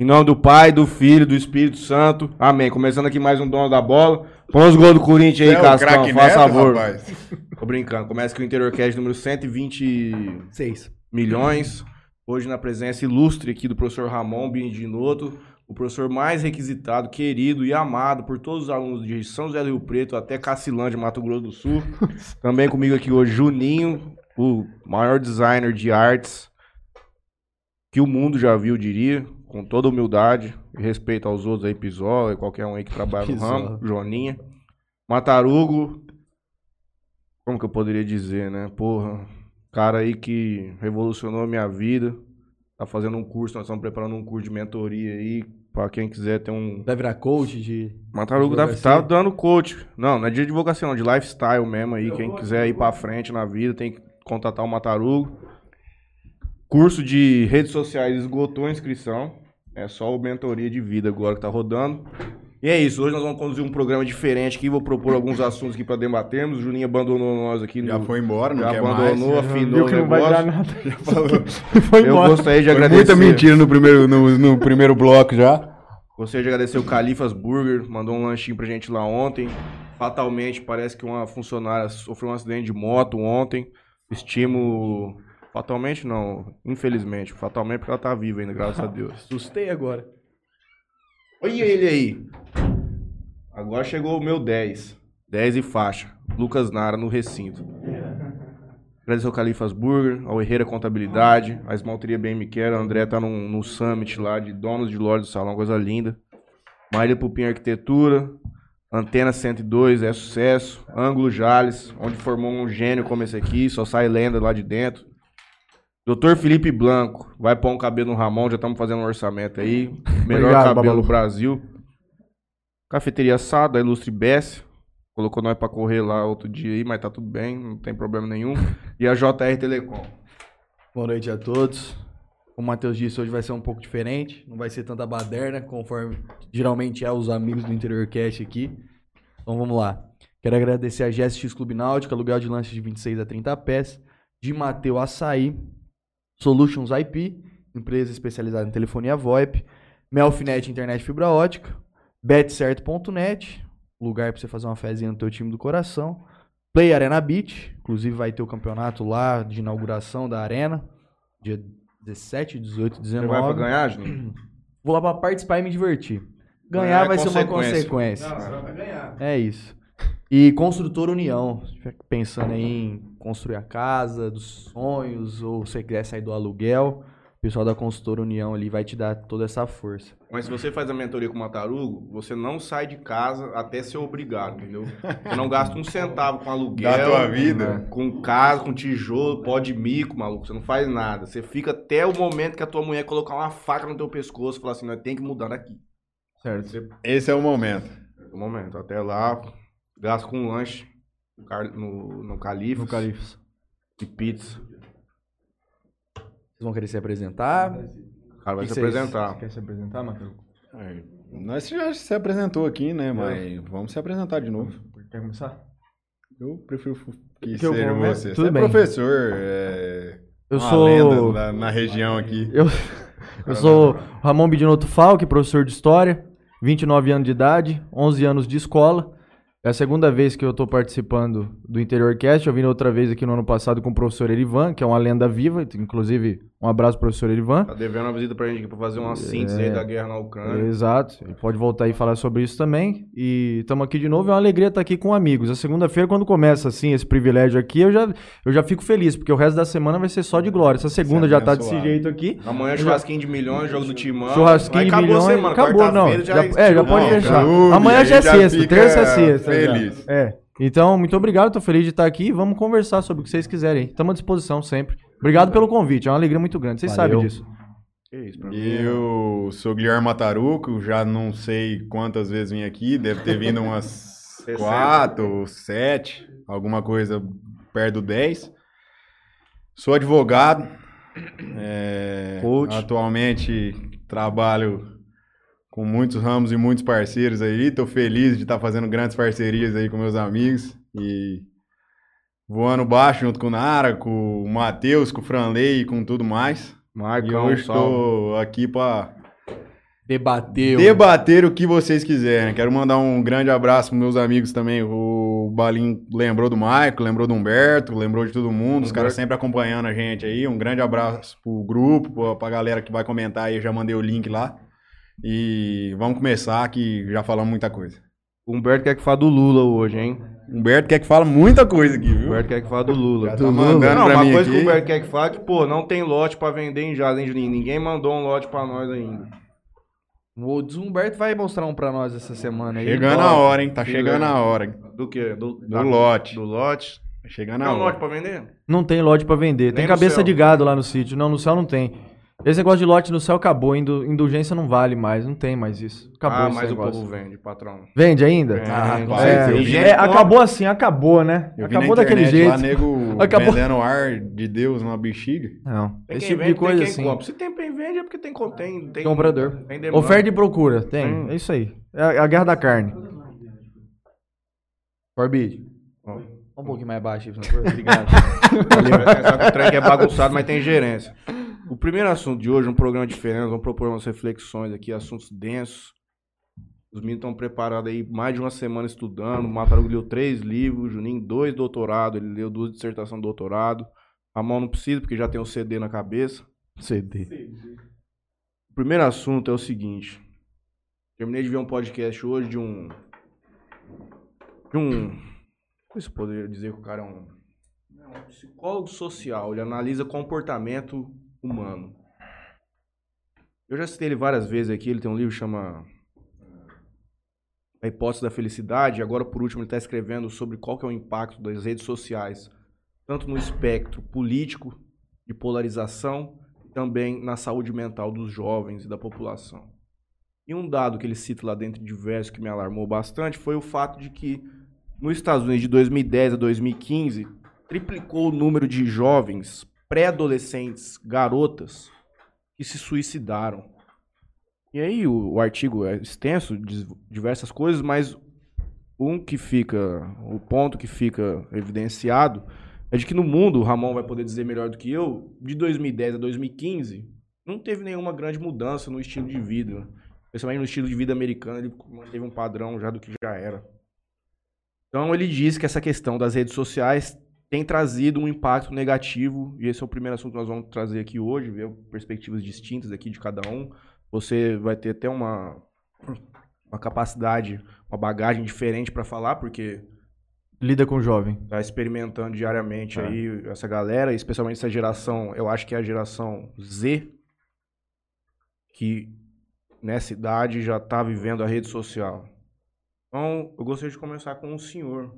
Em nome do Pai, do Filho, do Espírito Santo. Amém. Começando aqui mais um dono da bola. Põe os gols do Corinthians aí, é Cascão. Faz Neto, favor. rapaz. Tô brincando. Começa aqui o Interior Cast número 120 Seis. milhões. Hoje na presença ilustre aqui do professor Ramon Bindinoto, o professor mais requisitado, querido e amado por todos os alunos de São José do Rio Preto até Cacilândia, Mato Grosso do Sul. Também comigo aqui hoje Juninho, o maior designer de artes que o mundo já viu, diria, com toda humildade e respeito aos outros aí, Pisola, e qualquer um aí que trabalha no ramo, Joninha. Matarugo, como que eu poderia dizer, né? Porra, cara aí que revolucionou a minha vida. Tá fazendo um curso, nós estamos preparando um curso de mentoria aí, pra quem quiser ter um... Vai virar coach de. Matarugo tá, Advocacia? tá dando coach. Não, não é de advocacia não, de lifestyle mesmo aí. Quem quiser ir pra frente na vida tem que contatar o Matarugo. Curso de redes sociais esgotou a inscrição. É só o mentoria de vida agora que tá rodando. E é isso, hoje nós vamos conduzir um programa diferente aqui, vou propor alguns assuntos aqui pra debatermos. O Juninho abandonou nós aqui Já no... foi embora, não já quer abandonou, mais. afinou o que não vai negócio. nada. Já falou. Foi Eu embora. gostaria de Foi agradecer. muita mentira no primeiro, no, no primeiro bloco já. Gostaria de agradecer o Califas Burger, mandou um lanchinho pra gente lá ontem. Fatalmente, parece que uma funcionária sofreu um acidente de moto ontem. Estimo. Fatalmente não, infelizmente. Fatalmente porque ela tá viva ainda, graças a Deus. Assustei agora. Olha ele aí. Agora chegou o meu 10. 10 e faixa. Lucas Nara no recinto. Agradecer ao Califas Burger, ao Herreira Contabilidade, a Esmalteria Bem Me Quer. O André tá num, num summit lá de donos de loja do salão, coisa linda. Marília Pupim Arquitetura, Antena 102, é sucesso. Ângulo Jales, onde formou um gênio como esse aqui, só sai lenda lá de dentro. Doutor Felipe Blanco, vai pôr um cabelo no Ramon, já estamos fazendo um orçamento aí. Melhor Obrigado, cabelo Babalu. do Brasil. Cafeteria Assado, da Ilustre Bess. Colocou nós pra correr lá outro dia aí, mas tá tudo bem, não tem problema nenhum. E a JR Telecom. Boa noite a todos. Como o Matheus disse, hoje vai ser um pouco diferente. Não vai ser tanta baderna, conforme geralmente é os amigos do Interior Cast aqui. Então vamos lá. Quero agradecer a GSX Clube Náutica, aluguel de lanches de 26 a 30 pés. De Mateu Açaí, Solutions IP, empresa especializada em telefonia VoIP. Melfinet Internet Fibra Ótica. betcerto.net, lugar para você fazer uma fezinha no teu time do coração. Play Arena Beach, inclusive vai ter o campeonato lá de inauguração da arena, dia 17, 18, Você vai pra 19. ganhar, Juninho? Vou lá pra participar e me divertir. Ganhar Ganhar é vai ser uma consequência. consequência. É isso. E Construtora União, se estiver pensando aí em construir a casa dos sonhos, ou se você quiser sair do aluguel, o pessoal da Construtora União ali vai te dar toda essa força. Mas se você faz a mentoria com o Matarugo, você não sai de casa até ser obrigado, entendeu? Você não gasta um centavo com aluguel. Da tua vida. Com casa, com tijolo, pó de mico, maluco. Você não faz nada. Você fica até o momento que a tua mulher colocar uma faca no teu pescoço e falar assim, nós tem que mudar daqui. Certo. Você, Esse é o momento. no momento, até lá, gasto com lanche no, no, Califas No Califas. e pizza. Vocês vão querer se apresentar? O cara vai Que se apresentar. Quer se apresentar, Matheus? É, Nós já se apresentou aqui, né? Mas vamos se apresentar de novo. Quer começar? Eu prefiro que, Que seja vou, né? você. Tudo você bem. é professor, é Eu uma sou. lenda na, na região aqui. Eu, eu sou Ramon Bidinotto Falque, professor de História, 29 anos de idade, 11 anos de escola. É a segunda vez que eu estou participando do Interior Cast. Eu vim outra vez aqui no ano passado com o professor Erivan, que é uma lenda viva. Inclusive, um abraço, professor Erivan. Tá devendo uma visita pra gente aqui pra fazer uma síntese aí da guerra na Ucrânia. Exato. Ele pode voltar aí e falar sobre isso também. E estamos aqui de novo. É uma alegria estar aqui com amigos. A segunda-feira, quando começa assim, esse privilégio aqui, eu já, eu já fico feliz, porque o resto da semana vai ser só de glória. Essa segunda é já tá desse jeito aqui. Amanhã churrasquinho de milhões, jogo do Timão. Churrasquinho de acabou a milhões. semana, acabou, não. Já, é, já estreou. pode Não, deixar. Amanhã já é já sexta, terça é sexta. já. feliz. É. Então, muito obrigado, tô feliz de estar aqui. Vamos conversar sobre o que vocês quiserem. Estamos à disposição sempre. Obrigado pelo convite, é uma alegria muito grande. Vocês Valeu. sabem disso. Que isso, pra mim. Eu sou Guilherme Mataruco, já não sei quantas vezes vim aqui, deve ter vindo umas 60. quatro, sete, alguma coisa perto do 10. Sou advogado, é, Coach. atualmente trabalho com muitos ramos e muitos parceiros aí, estou feliz de estar fazendo grandes parcerias aí com meus amigos e voando baixo junto com o Nara, com o Matheus, com o Franley e com tudo mais. E Marcão, hoje salve. estou aqui para Debateu. debater o que vocês quiserem. Quero mandar um grande abraço pros meus amigos também. O Balim lembrou do Maico, lembrou do Humberto, lembrou de todo mundo. Os caras sempre acompanhando a gente aí. Um grande abraço pro grupo, pra- pra galera que vai comentar aí. Eu já mandei o link lá. E vamos começar que já falamos muita coisa. O Humberto quer que fale do Lula hoje, hein? Humberto quer que fala muita coisa aqui, O viu? Humberto quer que fale do Lula. Já tá mandando Não, pra uma mim coisa que o aqui. Humberto quer que fale é que, pô, não tem lote pra vender em Jardim Juninho. Ninguém mandou um lote pra nós ainda. O Humberto vai mostrar um pra nós essa semana aí. Chegando a hora, hein? Tá Chega. chegando a hora. Do quê? Do, Do lote. Do lote. Tá chegando Tem a um lote hora. pra vender? Não tem lote pra vender. Tem Nem cabeça céu. de gado lá no sítio. Não, no céu não tem. Esse negócio de lote no céu acabou. Indu- indulgência não vale mais. Não tem mais isso. Acabou ah, esse mas o povo vende, patrão. Vende ainda? Vende, Ah, com é, é, acabou assim, acabou, né? Eu vi acabou na daquele internet jeito. lá, nego Acabou. vendendo ar de Deus numa bexiga. Não, Tem esse tipo vende, de coisa tem assim. compra. Se tem quem vende é porque tem, tem, tem Comprador. Tem. Oferta e procura, tem. Hum. É isso aí. É a, a guerra da carne. Forbid. Um pouquinho mais baixo, aí, por favor. Obrigado. Valeu. Vai pensar que o trem é bagunçado, mas tem gerência. O primeiro assunto de hoje, um programa diferente, vamos propor umas reflexões aqui, assuntos densos. Os meninos estão preparados aí mais de uma semana estudando. O Matarugo leu três livros, o Juninho dois doutorados, ele leu duas dissertações de doutorado. A mão não precisa, porque já tem um CD na cabeça. CD. O primeiro assunto é o seguinte. Terminei de ver um podcast hoje de um. De um. Sei se eu poderia dizer que o cara é um. é um psicólogo social. Ele analisa comportamento humano. Eu já citei ele várias vezes aqui. Ele tem um livro que chama. A Hipótese da Felicidade. Agora, por último, ele está escrevendo sobre qual que é o impacto das redes sociais, tanto no espectro político, de polarização, também na saúde mental dos jovens e da população. E um dado que ele cita lá dentro de diversos que me alarmou bastante foi o fato de que nos Estados Unidos de 2010 a 2015 triplicou o número de jovens, pré-adolescentes, garotas que se suicidaram. E aí o, o artigo é extenso, diz diversas coisas, mas um que fica, o ponto que fica evidenciado é de que no mundo, o Ramon vai poder dizer melhor do que eu, de 2010 a 2015, não teve nenhuma grande mudança no estilo de vida. Principalmente no estilo de vida americano, ele manteve um padrão já do que já era. Então ele diz que essa questão das redes sociais tem trazido um impacto negativo, e esse é o primeiro assunto que nós vamos trazer aqui hoje, ver perspectivas distintas aqui de cada um. Você vai ter até uma, uma capacidade, uma bagagem diferente para falar, porque Lida com o jovem. tá experimentando diariamente É. aí essa galera, especialmente essa geração, eu acho que é a geração Z, que nessa idade já tá vivendo a rede social. Então, eu gostaria de começar com o senhor.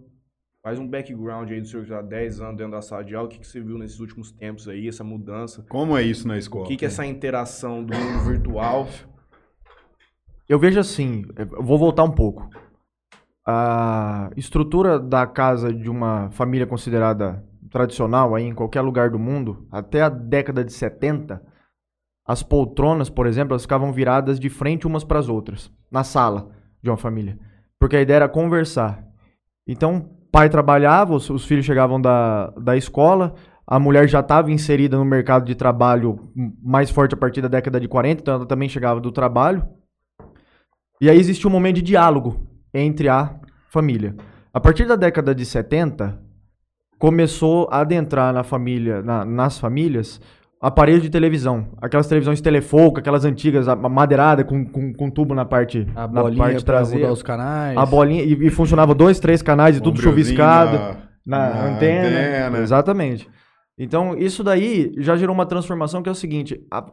Faz um background aí do senhor que já há 10 anos dentro da sala de aula, o que, que você viu nesses últimos tempos aí, essa mudança? Como é isso na escola? O que, que é essa interação do mundo virtual? Eu vejo assim, eu vou voltar um pouco. A estrutura da casa de uma família considerada tradicional aí em qualquer lugar do mundo, até a década de 70, as poltronas, por exemplo, elas ficavam viradas de frente umas para as outras, na sala de uma família. Porque a ideia era conversar. Então, pai trabalhava, os, os filhos chegavam da, da escola, a mulher já estava inserida no mercado de trabalho mais forte a partir da década de 40, então ela também chegava do trabalho. E aí existia um momento de diálogo entre a família. A partir da década de 70, começou a adentrar na família, na- nas famílias, aparelhos de televisão. Aquelas televisões telefoco, aquelas antigas, a- madeirada com, com, com tubo na parte, A na parte traseira. os canais. A bolinha, e, e funcionava dois, três canais e tudo chuviscado na- na, na antena. antena. Exatamente. Então, isso daí já gerou uma transformação que é o seguinte: a,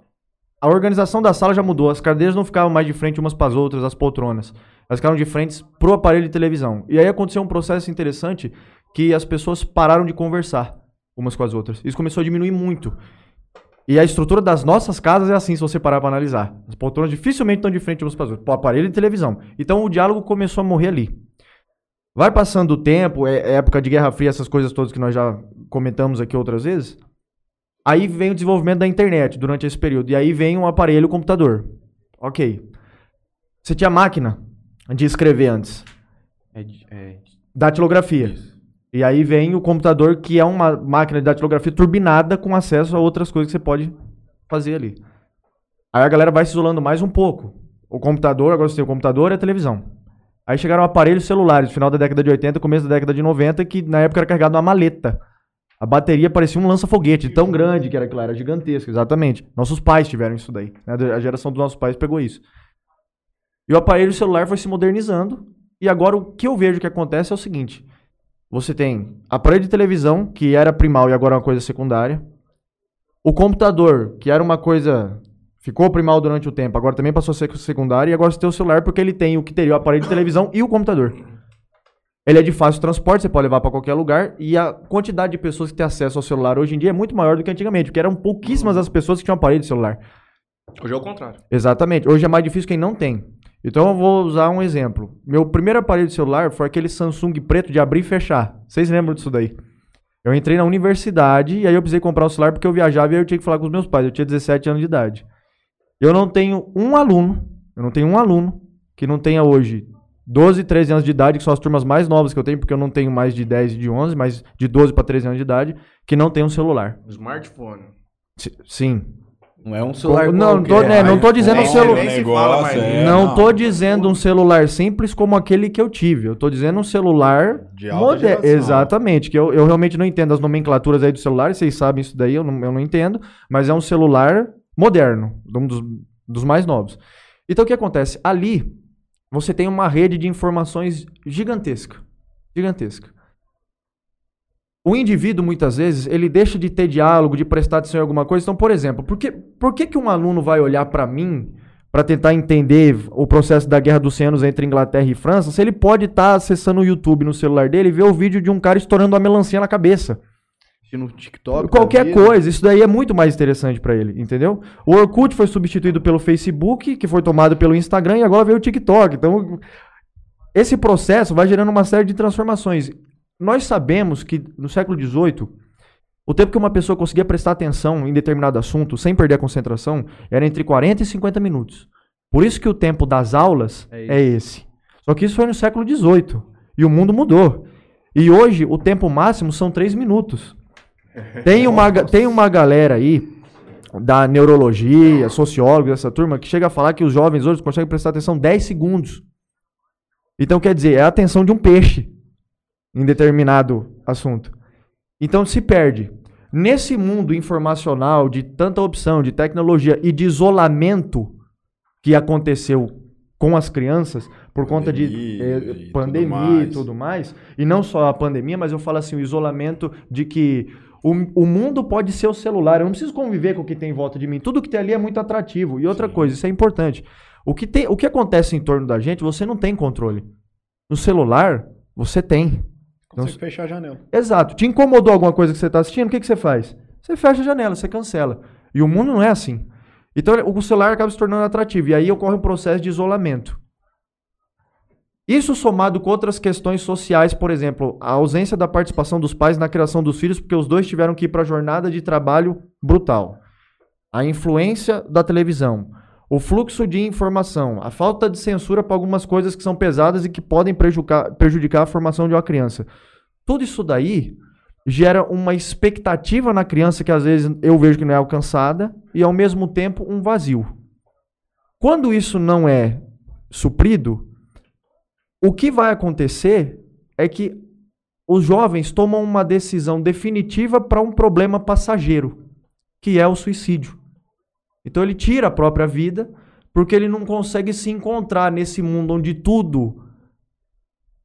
a organização da sala já mudou. As cadeiras não ficavam mais de frente umas para as outras, as poltronas. Elas ficaram de frente pro aparelho de televisão. E aí aconteceu um processo interessante que as pessoas pararam de conversar umas com as outras. Isso começou a diminuir muito. E a estrutura das nossas casas é assim, se você parar para analisar. As poltronas dificilmente estão de frente umas para as outras, pro aparelho de televisão. Então o diálogo começou a morrer ali. Vai passando o tempo, é, é época de Guerra Fria, essas coisas todas que nós já comentamos aqui outras vezes. Aí vem o desenvolvimento da internet durante esse período. E aí vem um aparelho, o computador. Ok. Você tinha máquina de escrever antes. É, é, Datilografia. E aí vem o computador, que é uma máquina de datilografia turbinada com acesso a outras coisas que você pode fazer ali. Aí a galera vai se isolando mais um pouco. o computador, agora você tem o computador e a televisão. Aí chegaram aparelhos celulares, final da década de 80, começo da década de 90, que na época era carregado numa maleta. A bateria parecia um lança-foguete, tão grande que era aquilo, era gigantesco, exatamente. Nossos pais tiveram isso daí. né? A geração dos nossos pais pegou isso. E o aparelho celular foi se modernizando. E agora o que eu vejo que acontece é o seguinte: você tem aparelho de televisão, que era primal e agora é uma coisa secundária. O computador, que era uma coisa. Ficou primal durante o tempo, agora também passou a ser secundária. E agora você tem o celular, porque ele tem o que teria o aparelho de televisão e o computador. Ele é de fácil transporte, você pode levar para qualquer lugar. E a quantidade de pessoas que têm acesso ao celular hoje em dia é muito maior do que antigamente, porque eram pouquíssimas as pessoas que tinham aparelho de celular. Hoje é o contrário. Exatamente. Hoje é mais difícil quem não tem. Então eu vou usar um exemplo. Meu primeiro aparelho de celular foi aquele Samsung preto de abrir e fechar. Vocês lembram disso daí? Eu entrei na universidade e aí eu precisei comprar o celular porque eu viajava e aí eu tinha que falar com os meus pais. Eu tinha 17 anos de idade. Eu não tenho um aluno, eu não tenho um aluno que não tenha hoje 12, 13 anos de idade, que são as turmas mais novas que eu tenho, porque eu não tenho mais de 10 e de 11, mas de 12 para 13 anos de idade, que não tem um celular. Smartphone. Si- Sim. Não é um celular não, não tô, né, não tô dizendo um celular. mais é, nisso. não tô dizendo um celular simples como aquele que eu tive. Eu tô dizendo um celular De alta moderno. geração. Exatamente. Que eu, eu realmente não entendo as nomenclaturas aí do celular. Vocês sabem isso daí, eu não, eu não entendo. Mas é um celular moderno, um dos, dos mais novos. Então o que acontece? Ali você tem uma rede de informações gigantesca. Gigantesca. O indivíduo, muitas vezes, ele deixa de ter diálogo, de prestar atenção em alguma coisa. Então, por exemplo, por que, por que, que um aluno vai olhar para mim para tentar entender o processo da Guerra dos 100 anos entre Inglaterra e França, se ele pode estar acessando o YouTube no celular dele e ver o vídeo de um cara estourando uma melancia na cabeça? No TikTok. Qualquer da vida. coisa, isso daí é muito mais interessante para ele, entendeu? O Orkut foi substituído pelo Facebook, que foi tomado pelo Instagram e agora veio o TikTok. Então, esse processo vai gerando uma série de transformações. Nós sabemos que no século XVIII, o tempo que uma pessoa conseguia prestar atenção em determinado assunto sem perder a concentração era entre 40 e 50 minutos. Por isso que o tempo das aulas É é esse. Só que isso foi no século XVIII e o mundo mudou. E hoje o tempo máximo são 3 minutos. Tem uma, tem uma galera aí da neurologia, sociólogos, essa turma, que chega a falar que os jovens hoje conseguem prestar atenção 10 segundos. Então, quer dizer, é a atenção de um peixe em determinado assunto. Então, se perde. Nesse mundo informacional de tanta opção, de tecnologia e de isolamento que aconteceu com as crianças, por conta de Pandemia eh, e tudo pandemia e mais. tudo mais, e não só a pandemia, mas eu falo assim, o isolamento de que o, o mundo pode ser o celular, eu não preciso conviver com o que tem em volta de mim, tudo que tem ali é muito atrativo. E outra Sim. coisa, isso é importante, o que, tem, o que acontece em torno da gente, você não tem controle. No celular, você tem. Consegue fechar a janela. Exato. Te incomodou alguma coisa que você está assistindo, o que, que você faz? Você fecha a janela, você cancela. E o mundo não é assim. Então o celular acaba se tornando atrativo. E aí ocorre um processo de isolamento. Isso somado com outras questões sociais, por exemplo, a ausência da participação dos pais na criação dos filhos, porque os dois tiveram que ir para a jornada de trabalho brutal. A influência da televisão, o fluxo de informação, a falta de censura para algumas coisas que são pesadas e que podem prejudicar, prejudicar a formação de uma criança. Tudo isso daí gera uma expectativa na criança que às vezes eu vejo que não é alcançada e ao mesmo tempo um vazio. Quando isso não é suprido, o que vai acontecer é que os jovens tomam uma decisão definitiva para um problema passageiro, que é o suicídio. Então ele tira a própria vida porque ele não consegue se encontrar nesse mundo onde tudo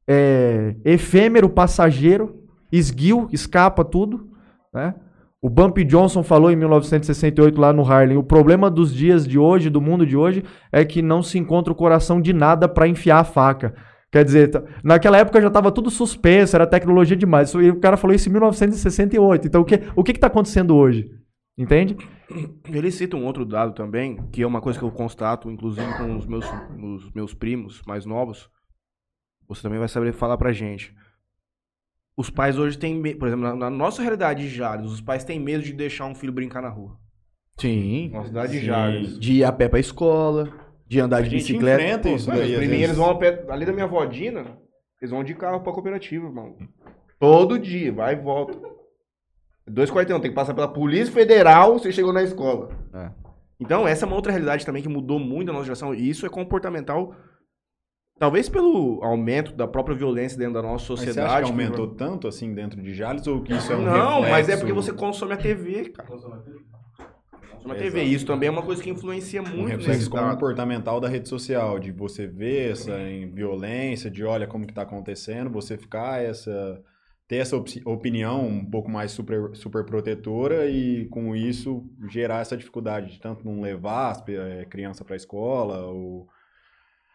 é efêmero, passageiro, esguio, escapa tudo, né? O Bumpy Johnson falou em 1968 lá no Harlem, o problema dos dias de hoje, do mundo de hoje, é que não se encontra o coração de nada para enfiar a faca. Quer dizer, naquela época já estava tudo suspenso, era tecnologia demais. E o cara falou isso em 1968. Então o que o que está acontecendo hoje? Entende? Ele cita um outro dado também, que é uma coisa que eu constato, inclusive com os meus, os meus primos mais novos. Você também vai saber falar pra gente. Os pais hoje têm medo, por exemplo, na, na nossa realidade de Jales, os pais têm medo de deixar um filho brincar na rua. Sim. Na cidade de Sim. Jales. De ir a pé pra escola, de andar A de gente bicicleta. enfrenta isso Mano, daí, meninos vezes. vão a pé, ali da minha vodina, eles vão de carro pra cooperativa, irmão. Todo dia, vai e volta. Dois quarteirão, tem que passar pela Polícia Federal, você chegou na escola. Então, essa é uma outra realidade também que mudou muito a nossa geração. E isso é comportamental, talvez pelo aumento da própria violência dentro da nossa Mas sociedade. você acha que aumentou tanto assim dentro de Jales ou que isso é um Não, mas é reflexo- porque você consome a TV, cara. Consome a TV. Exato. Isso também é uma coisa que influencia um muito reflexo nesse dado. comportamental da rede social, de você ver essa em violência, de olha como que tá acontecendo, você ficar essa ter essa opci- opinião um pouco mais super, super protetora e com isso gerar essa dificuldade de tanto não levar as eh, criança para a escola ou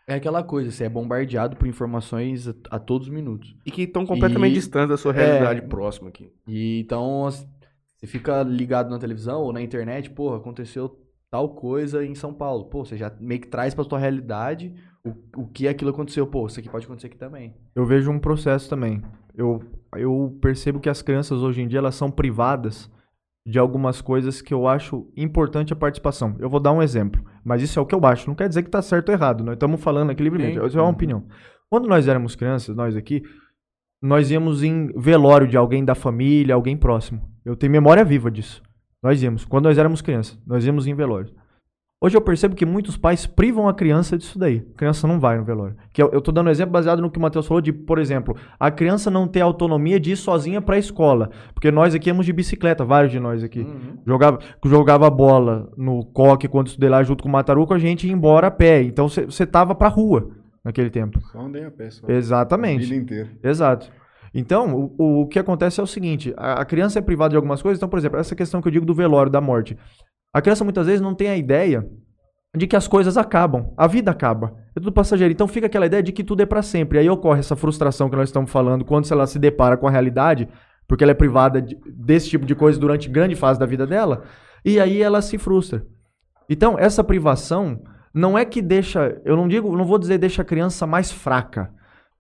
É aquela coisa, você é bombardeado por informações a, a todos os minutos. E que estão completamente E- distantes da sua É. realidade próxima aqui. E então você fica ligado na televisão ou na internet, porra, aconteceu tal coisa em São Paulo. Pô, você já meio que traz pra sua realidade o, o que aquilo aconteceu. Pô, isso aqui pode acontecer aqui também. Eu vejo um processo também. Eu, eu percebo que as crianças hoje em dia elas são privadas de algumas coisas que eu acho importante a participação. Eu vou dar um exemplo, mas isso é o que eu acho. Não quer dizer que tá certo ou errado. Nós estamos falando aqui livremente. Isso é uma opinião. Quando nós éramos crianças, nós aqui, nós íamos em velório de alguém da família, alguém próximo. Eu tenho memória viva disso. Nós íamos. Quando nós éramos crianças, nós íamos em velório. Hoje eu percebo que muitos pais privam a criança disso daí. A criança não vai no velório. Que eu, eu tô dando um exemplo baseado no que o Matheus falou de, por exemplo, a criança não ter autonomia de ir sozinha pra escola. Porque nós aqui íamos de bicicleta, vários de nós aqui. Jogava, jogava bola no coque quando estudei lá junto com o Mataruco, a gente ia embora a pé. Então você tava pra rua naquele tempo. só andei a pé só. Exatamente. A vida inteira. Exato. Então, o, o, o que acontece é o seguinte: a, a criança é privada de algumas coisas. Então, por exemplo, essa questão que eu digo do velório, da morte. A criança muitas vezes não tem a ideia de que as coisas acabam, a vida acaba. É tudo passageiro. Então fica aquela ideia de que tudo é pra sempre. Aí ocorre essa frustração que nós estamos falando quando ela se depara com a realidade, porque ela é privada de- desse tipo de coisa durante grande fase da vida dela, e aí ela se frustra. Então, essa privação não é que deixa, eu não digo, não vou dizer deixa a criança mais fraca,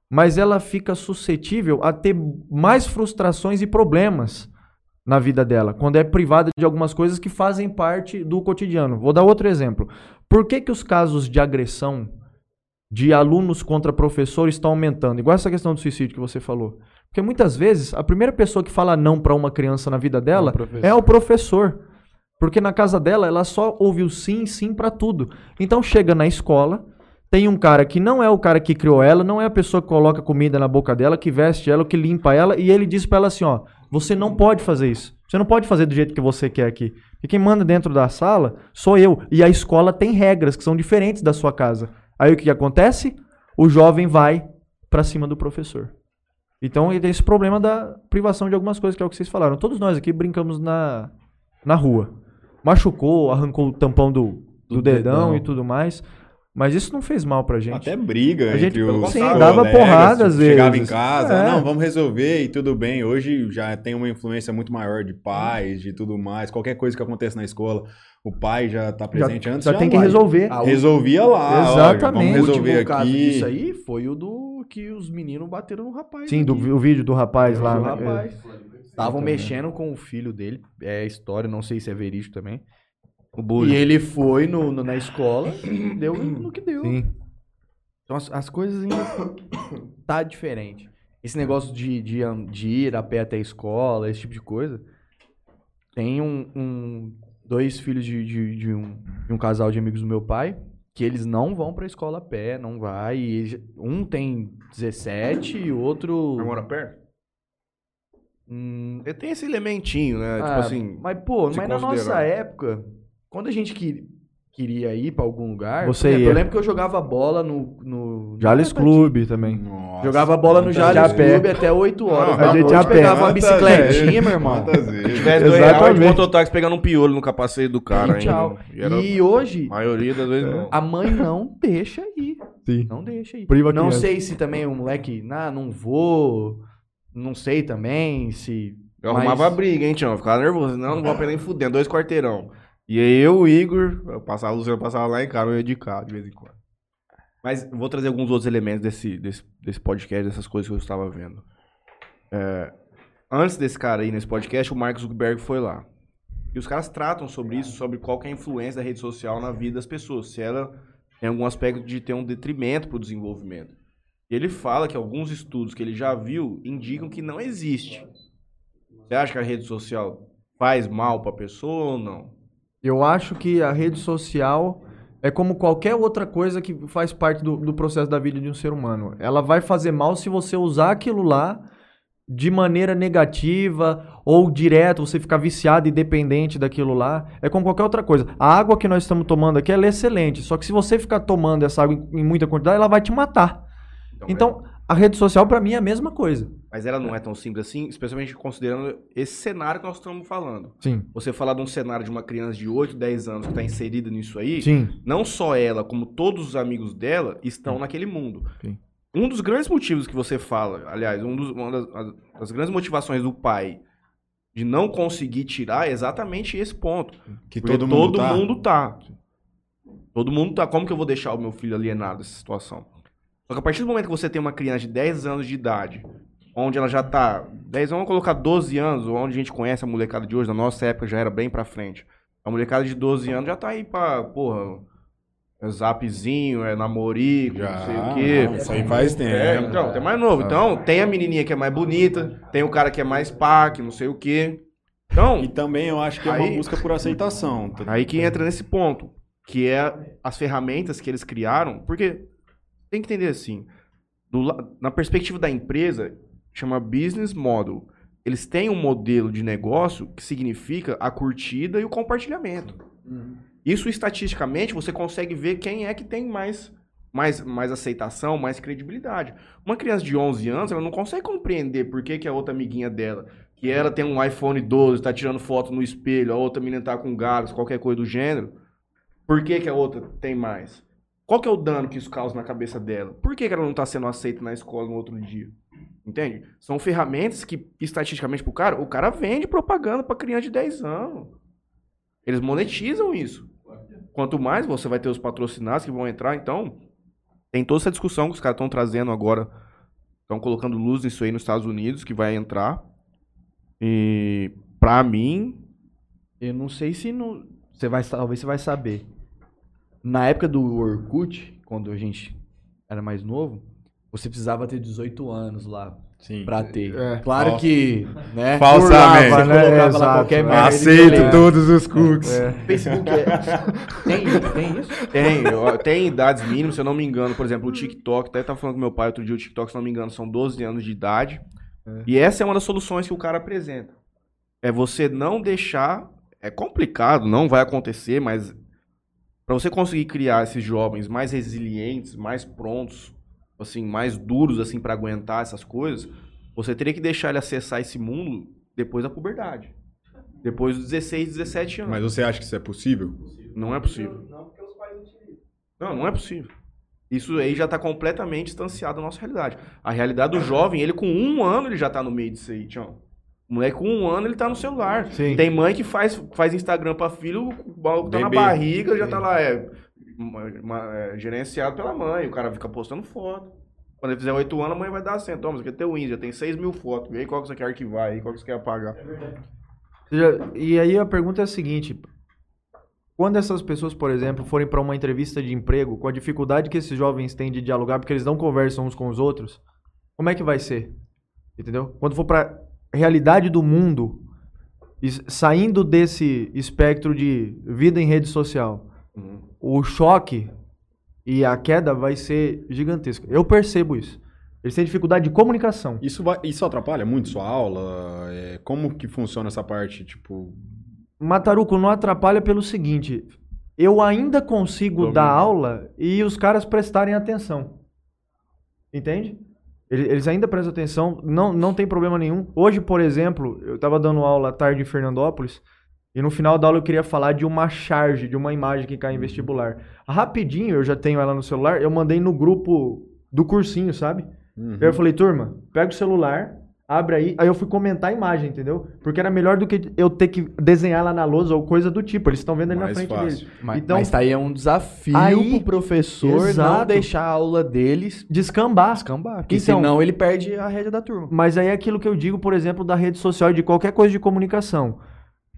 mas ela fica suscetível a ter mais frustrações e problemas na vida dela, quando é privada de algumas coisas que fazem parte do cotidiano. Vou dar outro exemplo. Por que, que os casos de agressão de alunos contra professores estão aumentando? Igual essa questão do suicídio que você falou. Porque muitas vezes a primeira pessoa que fala não para uma criança na vida dela professor. é o professor. Porque na casa dela ela só ouviu sim, sim para tudo. Então chega na escola, tem um cara que não é o cara que criou ela, não é a pessoa que coloca comida na boca dela, que veste ela, que limpa ela, e ele diz pra ela assim, ó, você não pode fazer isso. Você não pode fazer do jeito que você quer aqui. E quem manda dentro da sala sou eu. E a escola tem regras que são diferentes da sua casa. Aí o que, que acontece? O jovem vai pra cima do professor. Então ele tem esse problema da privação de algumas coisas, que é o que vocês falaram. Todos nós aqui brincamos na, na rua. Machucou, arrancou o tampão do, do, Do dedão, dedão. e tudo mais. Mas isso não fez mal pra gente. Até briga A gente, entre os sim, dava porrada às Chegava em vezes. casa, É. não, vamos resolver e tudo bem. Hoje já tem uma influência muito maior de pais, de tudo mais. Qualquer coisa que acontece na escola, o pai já tá presente já, antes. já tem que vai. resolver. Ah, o- Resolvia lá. ó, Exatamente. vamos O resolver último caso aqui. disso aí foi o do que os meninos bateram no rapaz. Sim, do, o vídeo do rapaz lá. né? rapaz. Estavam mexendo com o filho dele. É história, não sei se é verídico também. O E ele foi no, no- na escola, deu no que deu. Sim. Então as, as coisas ainda tá diferente. Esse negócio de, de, de ir a pé até a escola, esse tipo de coisa. Tem um, um- dois filhos de, de, de um, de um casal de amigos do meu pai que eles não vão pra escola a pé, não vai. e eles- um tem 17 e o outro. Mas mora perto? hum, Ele tem esse elementinho, né? tipo ah, assim. Mas, pô, mas na nossa considerar. época, quando a gente que- queria ir pra algum lugar. Você exemplo, ia. Eu lembro que eu jogava bola no. no Jales Clube também. Nossa, Jogava bola no Jales. Clube até 8 horas. Não, da a gente a pegava uma bicicletinha, vezes? meu irmão. Se tivesse dois reais de mototáxi pegando um piolho no capacete do cara, E tchau. hein? E E hoje, a maioria das vezes não. a mãe não deixa ir. Sim. Não deixa ir. Priva não criança. sei se também o moleque, ah, não vou. Não sei também se. Eu Mas- arrumava briga, hein, Tião? Eu Ficava nervoso. Não, não vou apenas nem fudendo. Dois quarteirão. E aí eu, o Igor, eu passava, o Luciano passava lá em casa, eu ia de carro de vez em quando. Mas vou trazer alguns outros elementos desse, desse, desse podcast, dessas coisas que eu estava vendo. É, antes desse cara aí nesse podcast, o Mark Zuckerberg foi lá. E os caras tratam sobre isso, sobre qual é a influência da rede social na vida das pessoas. Se ela tem algum aspecto de ter um detrimento para o desenvolvimento. Ele fala que alguns estudos que ele já viu indicam que não existe. Você acha que a rede social faz mal para a pessoa ou não? Eu acho que a rede social é como qualquer outra coisa que faz parte do, do processo da vida de um ser humano. Ela vai fazer mal se você usar aquilo lá de maneira negativa ou direto, você ficar viciado e dependente daquilo lá. É como qualquer outra coisa. A água que nós estamos tomando aqui é excelente, só que se você ficar tomando essa água em, em muita quantidade, ela vai te matar. Então, a rede social pra mim é a mesma coisa. Mas ela não é tão simples assim, especialmente considerando esse cenário que nós estamos falando. Sim. Você falar de um cenário de uma criança de 8, 10 anos que está inserida nisso aí, Sim. não só ela, como todos os amigos dela estão naquele mundo. Sim. Um dos grandes motivos que você fala, aliás, um dos- uma das, as- das grandes motivações do pai de não conseguir tirar é exatamente esse ponto. Que Porque todo mundo tá. mundo tá. Todo mundo tá. Como que eu vou deixar o meu filho alienado dessa situação? Só que a partir do momento que você tem uma criança de 10 anos de idade, onde ela já tá. 10 vamos colocar 12 anos, onde a gente conhece a molecada de hoje, na nossa época já era bem pra frente. A molecada de 12 anos já tá aí pra, porra, é zapzinho, é namorico, Já, não sei o quê. não, isso aí faz tempo. É, então, tem mais novo. Então, tem a menininha que é mais bonita, tem o cara que é mais pá, que não sei o quê. Então, E também eu acho que é Aí- uma busca por aceitação. tá? Aí que entra nesse ponto, que é as ferramentas que eles criaram, porque tem que entender assim, do na perspectiva da empresa, chama business model. Eles têm um modelo de negócio que significa a curtida e o compartilhamento. Isso estatisticamente você consegue ver quem é que tem mais mais, mais aceitação, mais credibilidade. Uma criança de 11 anos, ela não consegue compreender por que, que a outra amiguinha dela, que ela tem um iPhone 12, tá tirando foto no espelho, a outra menina tá com galos, qualquer coisa do gênero, por que, que a outra tem mais? Qual que é o dano que isso causa na cabeça dela? Por que, que ela não tá sendo aceita na escola no outro dia? Entende? São ferramentas que, estatisticamente pro cara, o cara vende propaganda pra criança de 10 anos. Eles monetizam isso. Quanto mais você vai ter os patrocinados que vão entrar, então tem toda essa discussão que os caras estão trazendo agora, estão colocando luz nisso aí nos Estados Unidos, que vai entrar. E pra mim, Eu não sei se não. Você vai, talvez você vai saber. Na época do Orkut, quando a gente era mais novo, você precisava ter 18 anos lá Sim. pra ter. É. Claro Falso. que, né? Falsamente. Você né? colocava Exato. lá qualquer merda. Aceito todos os cookies. Facebook é... tem, tem isso? tem, tem idades mínimas, se eu não me engano, por exemplo, o TikTok, até tava falando com meu pai outro dia, o TikTok, se eu não me engano, são 12 anos de idade. E essa é uma das soluções que o cara apresenta. É você não deixar. É complicado, não vai acontecer, mas para você conseguir criar esses jovens mais resilientes, mais prontos, assim, mais duros assim para aguentar essas coisas, você teria que deixar ele acessar esse mundo depois da puberdade. Depois dos 16, 17 anos. Mas você acha que isso é possível? Não é possível. Não, não é possível. Isso aí já está completamente distanciado da nossa realidade. A realidade do jovem, ele com um ano, ele já está no meio disso aí, Tião. O moleque com um ano, ele tá no celular. Sim. Tem mãe que faz, faz Instagram pra filho, o maluco tá na Bebê. barriga, já tá lá, é, gerenciado pela mãe. O cara fica postando foto. Quando ele fizer 8 anos, a mãe vai dar assim, toma, isso aqui é teu Insta, tem 6 mil fotos. Vê aí qual que você quer arquivar aí, qual que você quer apagar. Já- E aí a pergunta é a seguinte: quando essas pessoas, por exemplo, forem para uma entrevista de emprego, com a dificuldade que esses jovens têm de dialogar, porque eles não conversam uns com os outros, como é que vai ser? Entendeu? Quando for para realidade do mundo, saindo desse espectro de vida em rede social, Uhum. o choque e a queda vai ser gigantesco. Eu percebo isso. Eles têm dificuldade de comunicação. Isso, vai, isso atrapalha muito sua aula? É, como que funciona essa parte? Tipo, Mataruco não atrapalha pelo seguinte: eu ainda consigo dar aula e os caras prestarem atenção. Entende? Ele- Eles ainda prestam atenção, não, não tem problema nenhum. Hoje, por exemplo, eu estava dando aula à tarde em Fernandópolis e no final da aula eu queria falar de uma charge, de uma imagem que cai em vestibular. Rapidinho, eu já tenho ela no celular, eu mandei no grupo do cursinho, sabe? uhum. Eu falei, turma, pega o celular, abre aí. Aí eu fui comentar a imagem, entendeu? Porque era melhor do que eu ter que desenhar lá na lousa ou coisa do tipo. Eles estão vendo ali na Mais frente fácil. deles. Mas, Então- mas tá aí é um desafio Aí- pro professor não Exato. deixar a aula deles Descambar. descambar. Porque Então- senão ele perde a rédea da turma. Mas aí é aquilo que eu digo, por exemplo, da rede social e de qualquer coisa de comunicação.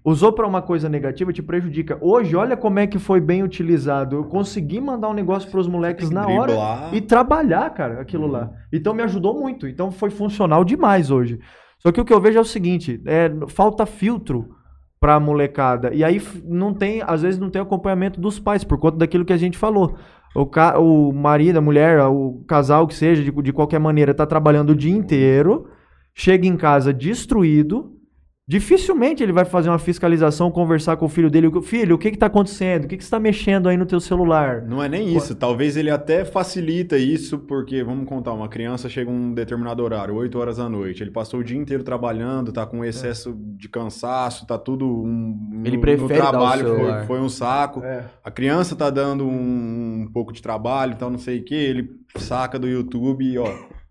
Usou pra uma coisa negativa, te prejudica. Hoje, olha como é que foi bem utilizado. Eu consegui mandar um negócio pros moleques na hora e trabalhar, cara, aquilo lá. Então me ajudou muito. Então foi funcional demais hoje. Só que o que eu vejo é o seguinte: é, falta filtro pra molecada. E aí não tem, às vezes não tem acompanhamento dos pais, por conta daquilo que a gente falou. O, ca- o marido, a mulher, o casal que seja, de, de qualquer maneira, tá trabalhando o dia inteiro, chega em casa destruído. Dificilmente ele vai fazer uma fiscalização, conversar com o filho dele. Filho, o que que tá acontecendo? O que que você tá mexendo aí no teu celular? Não é nem isso. Talvez ele até facilita isso, porque, vamos contar, uma criança chega um determinado horário, 8 horas da noite. Ele passou o dia inteiro trabalhando, tá com excesso de cansaço, tá tudo. Um, Ele no- prefere no trabalho foi, foi um saco. É. A criança tá dando um, um pouco de trabalho, então não sei o que. Ele saca do YouTube e, ó,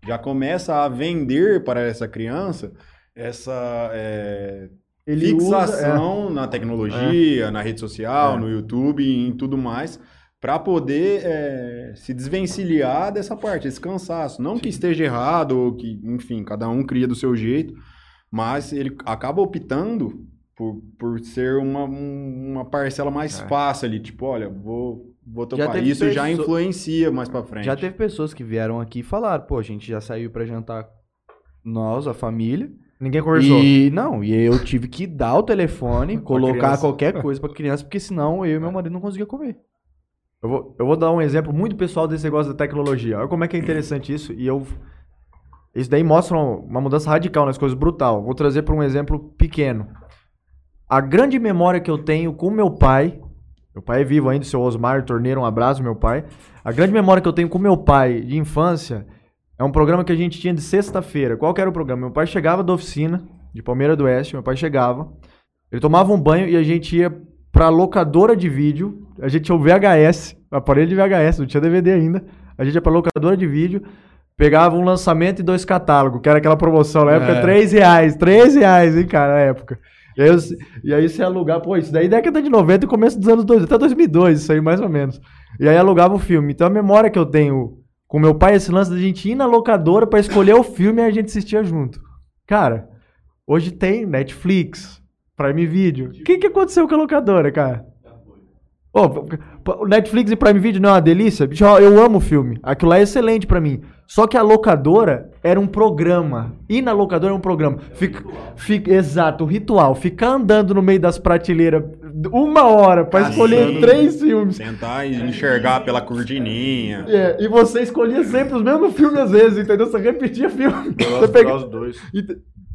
já começa a vender para essa criança essa. é, Ele usa- é. fixação na tecnologia, na rede social, É. no YouTube e em tudo mais, para poder é, se desvencilhar dessa parte, esse cansaço. Não que esteja errado, ou que, enfim, cada um cria do seu jeito, mas ele acaba optando por, por ser uma, um- uma parcela mais É. fácil ali. Tipo, olha, vou, vou topar. Isso já influencia mais para frente. Já teve pessoas que vieram aqui e falaram, pô, a gente já saiu pra jantar nós, a família. Ninguém conversou. E não, e eu tive que dar o telefone, colocar qualquer coisa pra criança, porque senão eu e meu marido não conseguia comer. Eu vou, eu vou dar um exemplo muito pessoal desse negócio da tecnologia. Olha como é que é interessante isso. E eu. Isso daí mostra uma mudança radical nas coisas, brutal. Vou trazer para um exemplo pequeno. A grande memória que eu tenho com meu pai. Meu pai é vivo ainda, seu Osmar Torneiro, um abraço, meu pai. A grande memória que eu tenho com meu pai de infância é um programa que a gente tinha de sexta-feira. Qual que era o programa? Meu pai chegava da oficina, de Palmeira do Oeste, meu pai chegava, ele tomava um banho e a gente ia pra locadora de vídeo. A gente tinha o VHS, aparelho de VHS, não tinha DVD ainda. A gente ia pra locadora de vídeo, pegava um lançamento e dois catálogos, que era aquela promoção na época, É. 3 reais, 3 reais, hein, cara, na época. E aí, e aí você alugar, pô, isso daí é década de 90 e começo dos anos 2000, até 2002, isso aí mais ou menos. E aí alugava o filme. Então a memória que eu tenho com meu pai, esse lance da gente ir na locadora pra escolher o filme e a gente assistia junto. Cara, hoje tem Netflix, Prime Video. O que, que aconteceu com a locadora, cara? P- Netflix e Prime Video não é uma delícia? Bicho, eu amo o filme. Aquilo lá é excelente pra mim. Só que a locadora era um programa. Ir na locadora é um programa. Fica, fica, exato, o ritual. Ficar andando no meio das prateleiras uma hora pra escolher três filmes. Tentar enxergar pela cortininha. É, e você escolhia sempre os mesmos filmes às vezes, entendeu? Você repetia filme. Você Velozes e pega... Furiosos 2.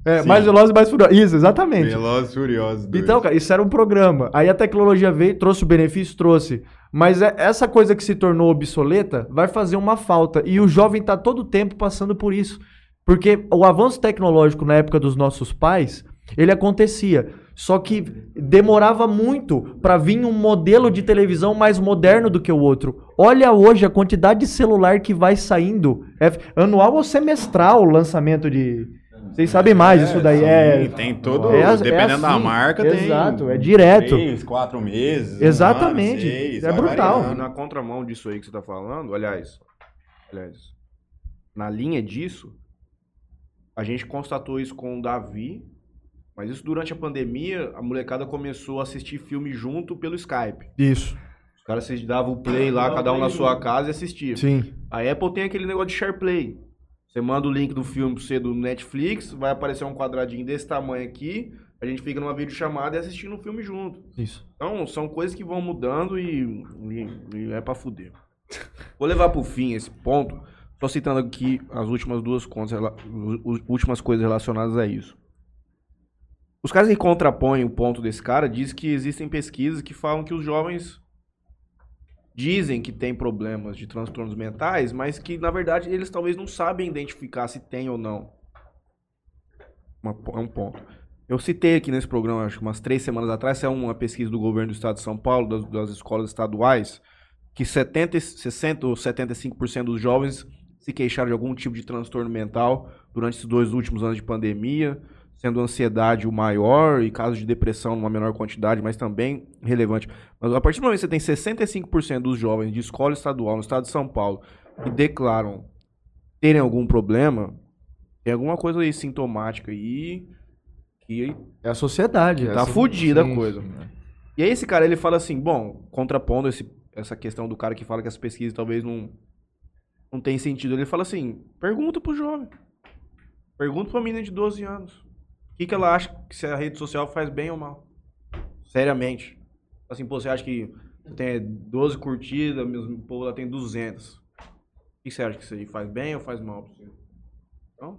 É, Sim. mais Velozes e mais Furiosos. Isso, exatamente. Velozes e Furiosos. dois. Então, cara, isso era um programa. Aí a tecnologia veio, trouxe o benefício, trouxe. Mas é- essa coisa que se tornou obsoleta vai fazer uma falta. E o jovem tá todo o tempo passando por isso. Porque o avanço tecnológico na época dos nossos pais, ele acontecia. Só que demorava muito para vir um modelo de televisão mais moderno do que o outro. Olha hoje a quantidade de celular que vai saindo. É anual ou semestral o lançamento de. Vocês sabem mais, isso daí sim, é. Tem todo. É as- é dependendo da assim. marca, tem. Exato, é direto. Três, quatro meses. um Exatamente. ano, seis, É brutal. E variando. na contramão disso aí que você tá falando, aliás, aliás, na linha disso, a gente constatou isso com o Davi, mas isso durante a pandemia, a molecada começou a assistir filme junto pelo Skype. Isso. Os caras se davam o play lá, cada um na sua casa e assistia. Sim. A Apple tem aquele negócio de share play. Você manda o link do filme pra você do Netflix, vai aparecer um quadradinho desse tamanho aqui, a gente fica numa videochamada e assistindo o filme junto. Isso. Então, são coisas que vão mudando e, e- e é pra fuder. Vou levar pro fim esse ponto, só citando aqui as últimas duas contas, as últimas coisas relacionadas a isso. Os caras que contrapõem o ponto desse cara dizem que existem pesquisas que falam que os jovens dizem que têm problemas de transtornos mentais, mas que na verdade eles talvez não sabem identificar se tem ou não. É um ponto. Eu citei aqui nesse programa, acho que umas três semanas atrás, é uma pesquisa do governo do estado de São Paulo, das, das escolas estaduais, que 70, e- 60 ou 75% dos jovens se queixaram de algum tipo de transtorno mental durante esses dois últimos anos de pandemia, sendo ansiedade o maior e casos de depressão numa menor quantidade, mas também relevante. Mas a partir do momento que você tem 65% dos jovens de escola estadual no estado de São Paulo que declaram terem algum problema, tem alguma coisa aí sintomática aí que É a sociedade. tá essa- fudida sim, a coisa. sim. E aí esse cara, ele fala assim, bom, contrapondo esse, essa questão do cara que fala que as pesquisas talvez não, não tem sentido, ele fala assim, pergunta pro jovem. Pergunta pra menina de 12 anos. O que, que ela acha que se a rede social faz bem ou mal? Seriamente. Assim, pô, você acha que tem 12 curtidas, o povo lá tem 200. O que você acha que isso aí faz bem ou faz mal pra você? Então,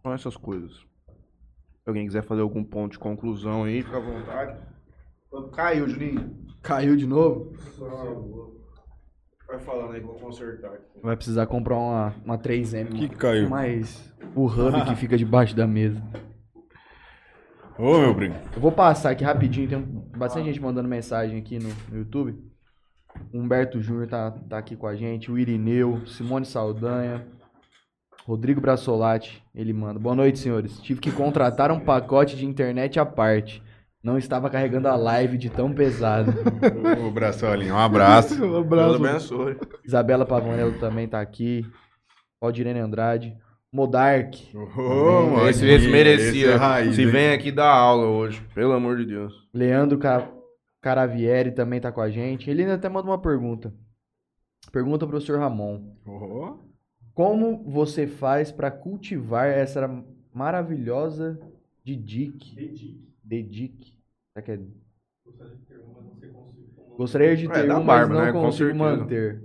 são essas coisas. Se alguém quiser fazer algum ponto de conclusão aí, fica à vontade. Caiu, Juninho. Caiu de novo? Vai falando aí que eu vou consertar. Vai precisar comprar uma, uma 3M. Que caiu? Mas o hub que fica debaixo da mesa. Ô, meu primo. Eu vou passar aqui rapidinho, tem bastante gente mandando mensagem aqui no, no YouTube. Humberto Júnior tá, tá aqui com a gente, o Irineu, Simone Saldanha, Rodrigo Brassolati, ele manda. Boa noite, senhores. Tive que contratar um pacote de internet à parte. Não estava carregando a live de tão pesado. Ô, Braçolinho, um abraço. Um Deus abraço. abençoe. Isabela Pavanello também tá aqui. Valdirene Andrade. Modark. Ô, mano, esse, esse merecia. esse é raiz, Se hein? vem aqui dar aula hoje, pelo amor de Deus. Leandro Ca- Caravieri também tá com a gente. Ele ainda até manda uma pergunta. Pergunta pro senhor Ramon. Como você faz para cultivar essa maravilhosa Didic? Dedic. Será que é? Gostaria de É, ter da um, barba, mas não né? Com consigo certeza. manter.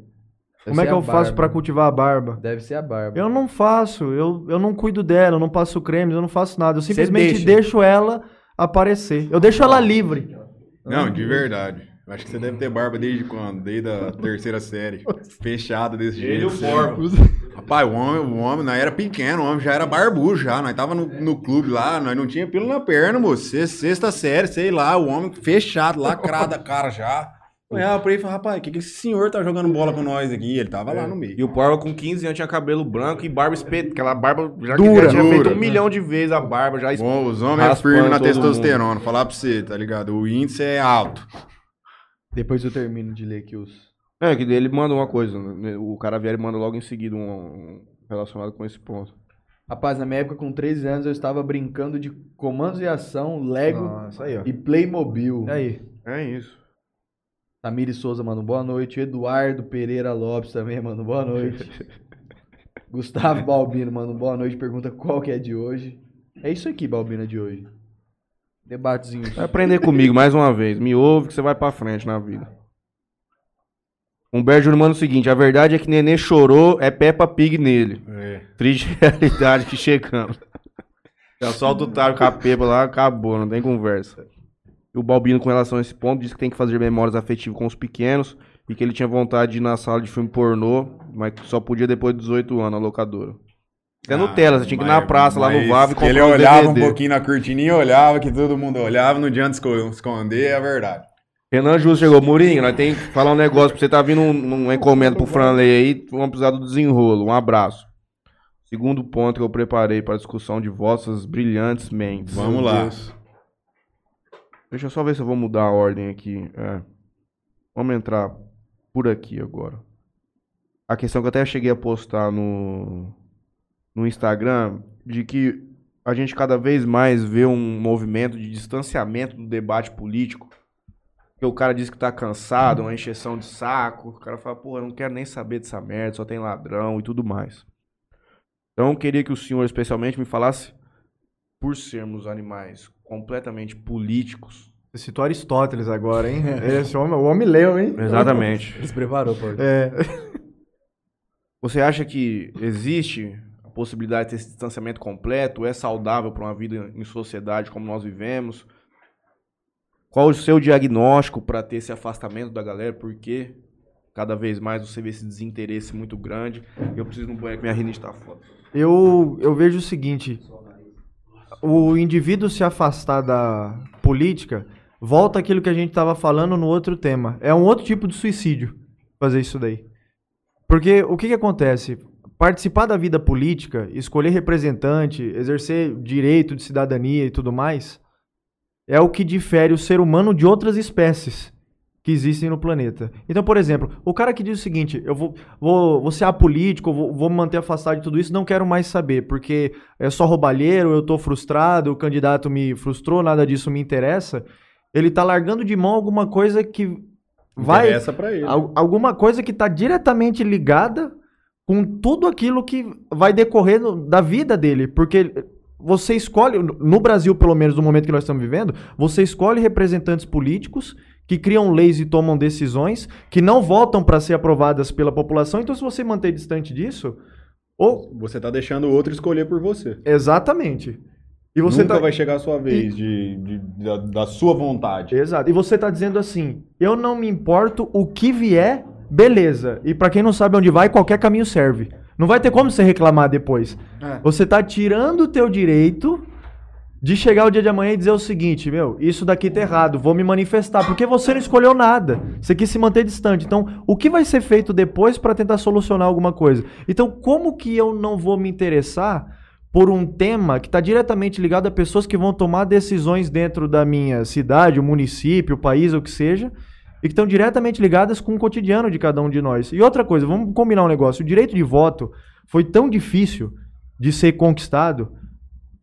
Deve Como é que eu faço pra cultivar a barba? Deve ser a barba. Eu não faço, eu, eu não cuido dela, eu não passo creme, eu não faço nada. Eu simplesmente deixa. deixo ela aparecer. Eu deixo ela livre. Não, de verdade. Acho que você deve ter barba desde quando? Desde a terceira série. Fechada desse jeito. Ele o. Rapaz, o homem, o homem, nós era pequeno, o homem já era barbudo já. Nós tava no, no clube lá, nós não tinha pelo na perna, moço. Sexta, sexta série, sei lá, o homem fechado, lacrado a cara já. Olhava pra ele e falava, rapaz, o que, que esse senhor tá jogando bola com nós aqui? Ele tava lá no meio. E o Porma com 15 anos tinha cabelo branco e barba espeta. Aquela barba já, que Dura. já tinha Dura. feito um milhão de vezes a barba. Já Bom, os homens é firme na testosterona. Falar pra você, tá ligado? O índice é alto. Depois eu termino de ler aqui os. É, que ele manda uma coisa. né? O cara vier manda logo em seguida um, um relacionado com esse ponto. Rapaz, na minha época, com 13 anos, eu estava brincando de comandos e ação, Lego Nossa, aí, e Playmobil. E aí? É isso. Tamiri Souza, mano, boa noite. Eduardo Pereira Lopes também, mano, boa noite. Gustavo Balbino, mano, boa noite. Pergunta qual que é de hoje. É isso aqui, Balbina, de hoje. Debatezinho. Vai aprender comigo mais uma vez. Me ouve que você vai pra frente na vida. Humberto Júnior manda o seguinte: a verdade é que Nenê chorou, é Peppa Pig nele. É. Triste realidade que chegamos. Já solta o Tário com a Pepa lá, acabou, não tem conversa. E o Balbino, com relação a esse ponto, disse que tem que fazer memórias afetivas com os pequenos e que ele tinha vontade de ir na sala de filme pornô, mas só podia depois de 18 anos, na locadora. É Nutella, você tinha que ir na praça, lá no VAV e Ele comprar um olhava um DVD. pouquinho na cortininha, olhava que todo mundo olhava, não adianta esco- esconder, é verdade. Renan Justo chegou. Murinho, nós tem que falar um negócio pra você. Tá vindo um, um encomenda pro Franley aí. Vamos precisar do desenrolo. Um abraço. Segundo ponto que eu preparei para a discussão de vossas brilhantes mentes. Vamos Meu lá. Deus. Deixa eu só ver se eu vou mudar a ordem aqui. É. Vamos entrar por aqui agora. A questão que eu até cheguei a postar no, no Instagram, de que a gente cada vez mais vê um movimento de distanciamento do debate político. Porque o cara diz que tá cansado, uma encheção de saco. O cara fala, pô, eu não quero nem saber dessa merda, só tem ladrão e tudo mais. Então eu queria que o senhor especialmente me falasse, por sermos animais completamente políticos. Você citou Aristóteles agora, hein? Esse homem, o homem leu, hein? Exatamente. Ele se preparou, pô. É. Você acha que existe a possibilidade desse distanciamento completo? É saudável para uma vida em sociedade como nós vivemos? Qual o seu diagnóstico para ter esse afastamento da galera? Porque cada vez mais você vê esse desinteresse muito grande. Eu preciso de um banheiro que minha rinite tá foda. Eu, eu vejo o seguinte: o indivíduo se afastar da política volta aquilo que a gente estava falando no outro tema. É um outro tipo de suicídio fazer isso daí. Porque o que, que acontece? Participar da vida política, escolher representante, exercer direito de cidadania e tudo mais, é o que difere o ser humano de outras espécies que existem no planeta. Então, por exemplo, o cara que diz o seguinte: eu vou, vou, vou ser apolítico, vou, vou me manter afastado de tudo isso, não quero mais saber, porque é só roubalheiro, eu tô frustrado, o candidato me frustrou, nada disso me interessa. Ele tá largando de mão alguma coisa que vai. Interessa pra ele. Al- alguma coisa que está diretamente ligada com tudo aquilo que vai decorrer no- da vida dele. Porque você escolhe, no Brasil, pelo menos no momento que nós estamos vivendo, você escolhe representantes políticos que criam leis e tomam decisões que não votam para ser aprovadas pela população. Então, se você manter distante disso, ou Você tá deixando o outro escolher por você. exatamente. E você Nunca tá vai chegar a sua vez de, de- da, da sua vontade. Exato. E você tá dizendo assim: eu não me importo o que vier, beleza. E pra quem não sabe onde vai, qualquer caminho serve. Não vai ter como você reclamar depois. É. Você tá tirando o teu direito de chegar o dia de amanhã e dizer o seguinte, meu, isso daqui tá errado, vou me manifestar, porque você não escolheu nada. Você quis se manter distante. Então, o que vai ser feito depois pra tentar solucionar alguma coisa? Então, como que eu não vou me interessar por um tema que está diretamente ligado a pessoas que vão tomar decisões dentro da minha cidade, o município, o país, o que seja, e que estão diretamente ligadas com o cotidiano de cada um de nós. E outra coisa, vamos combinar um negócio: o direito de voto foi tão difícil de ser conquistado,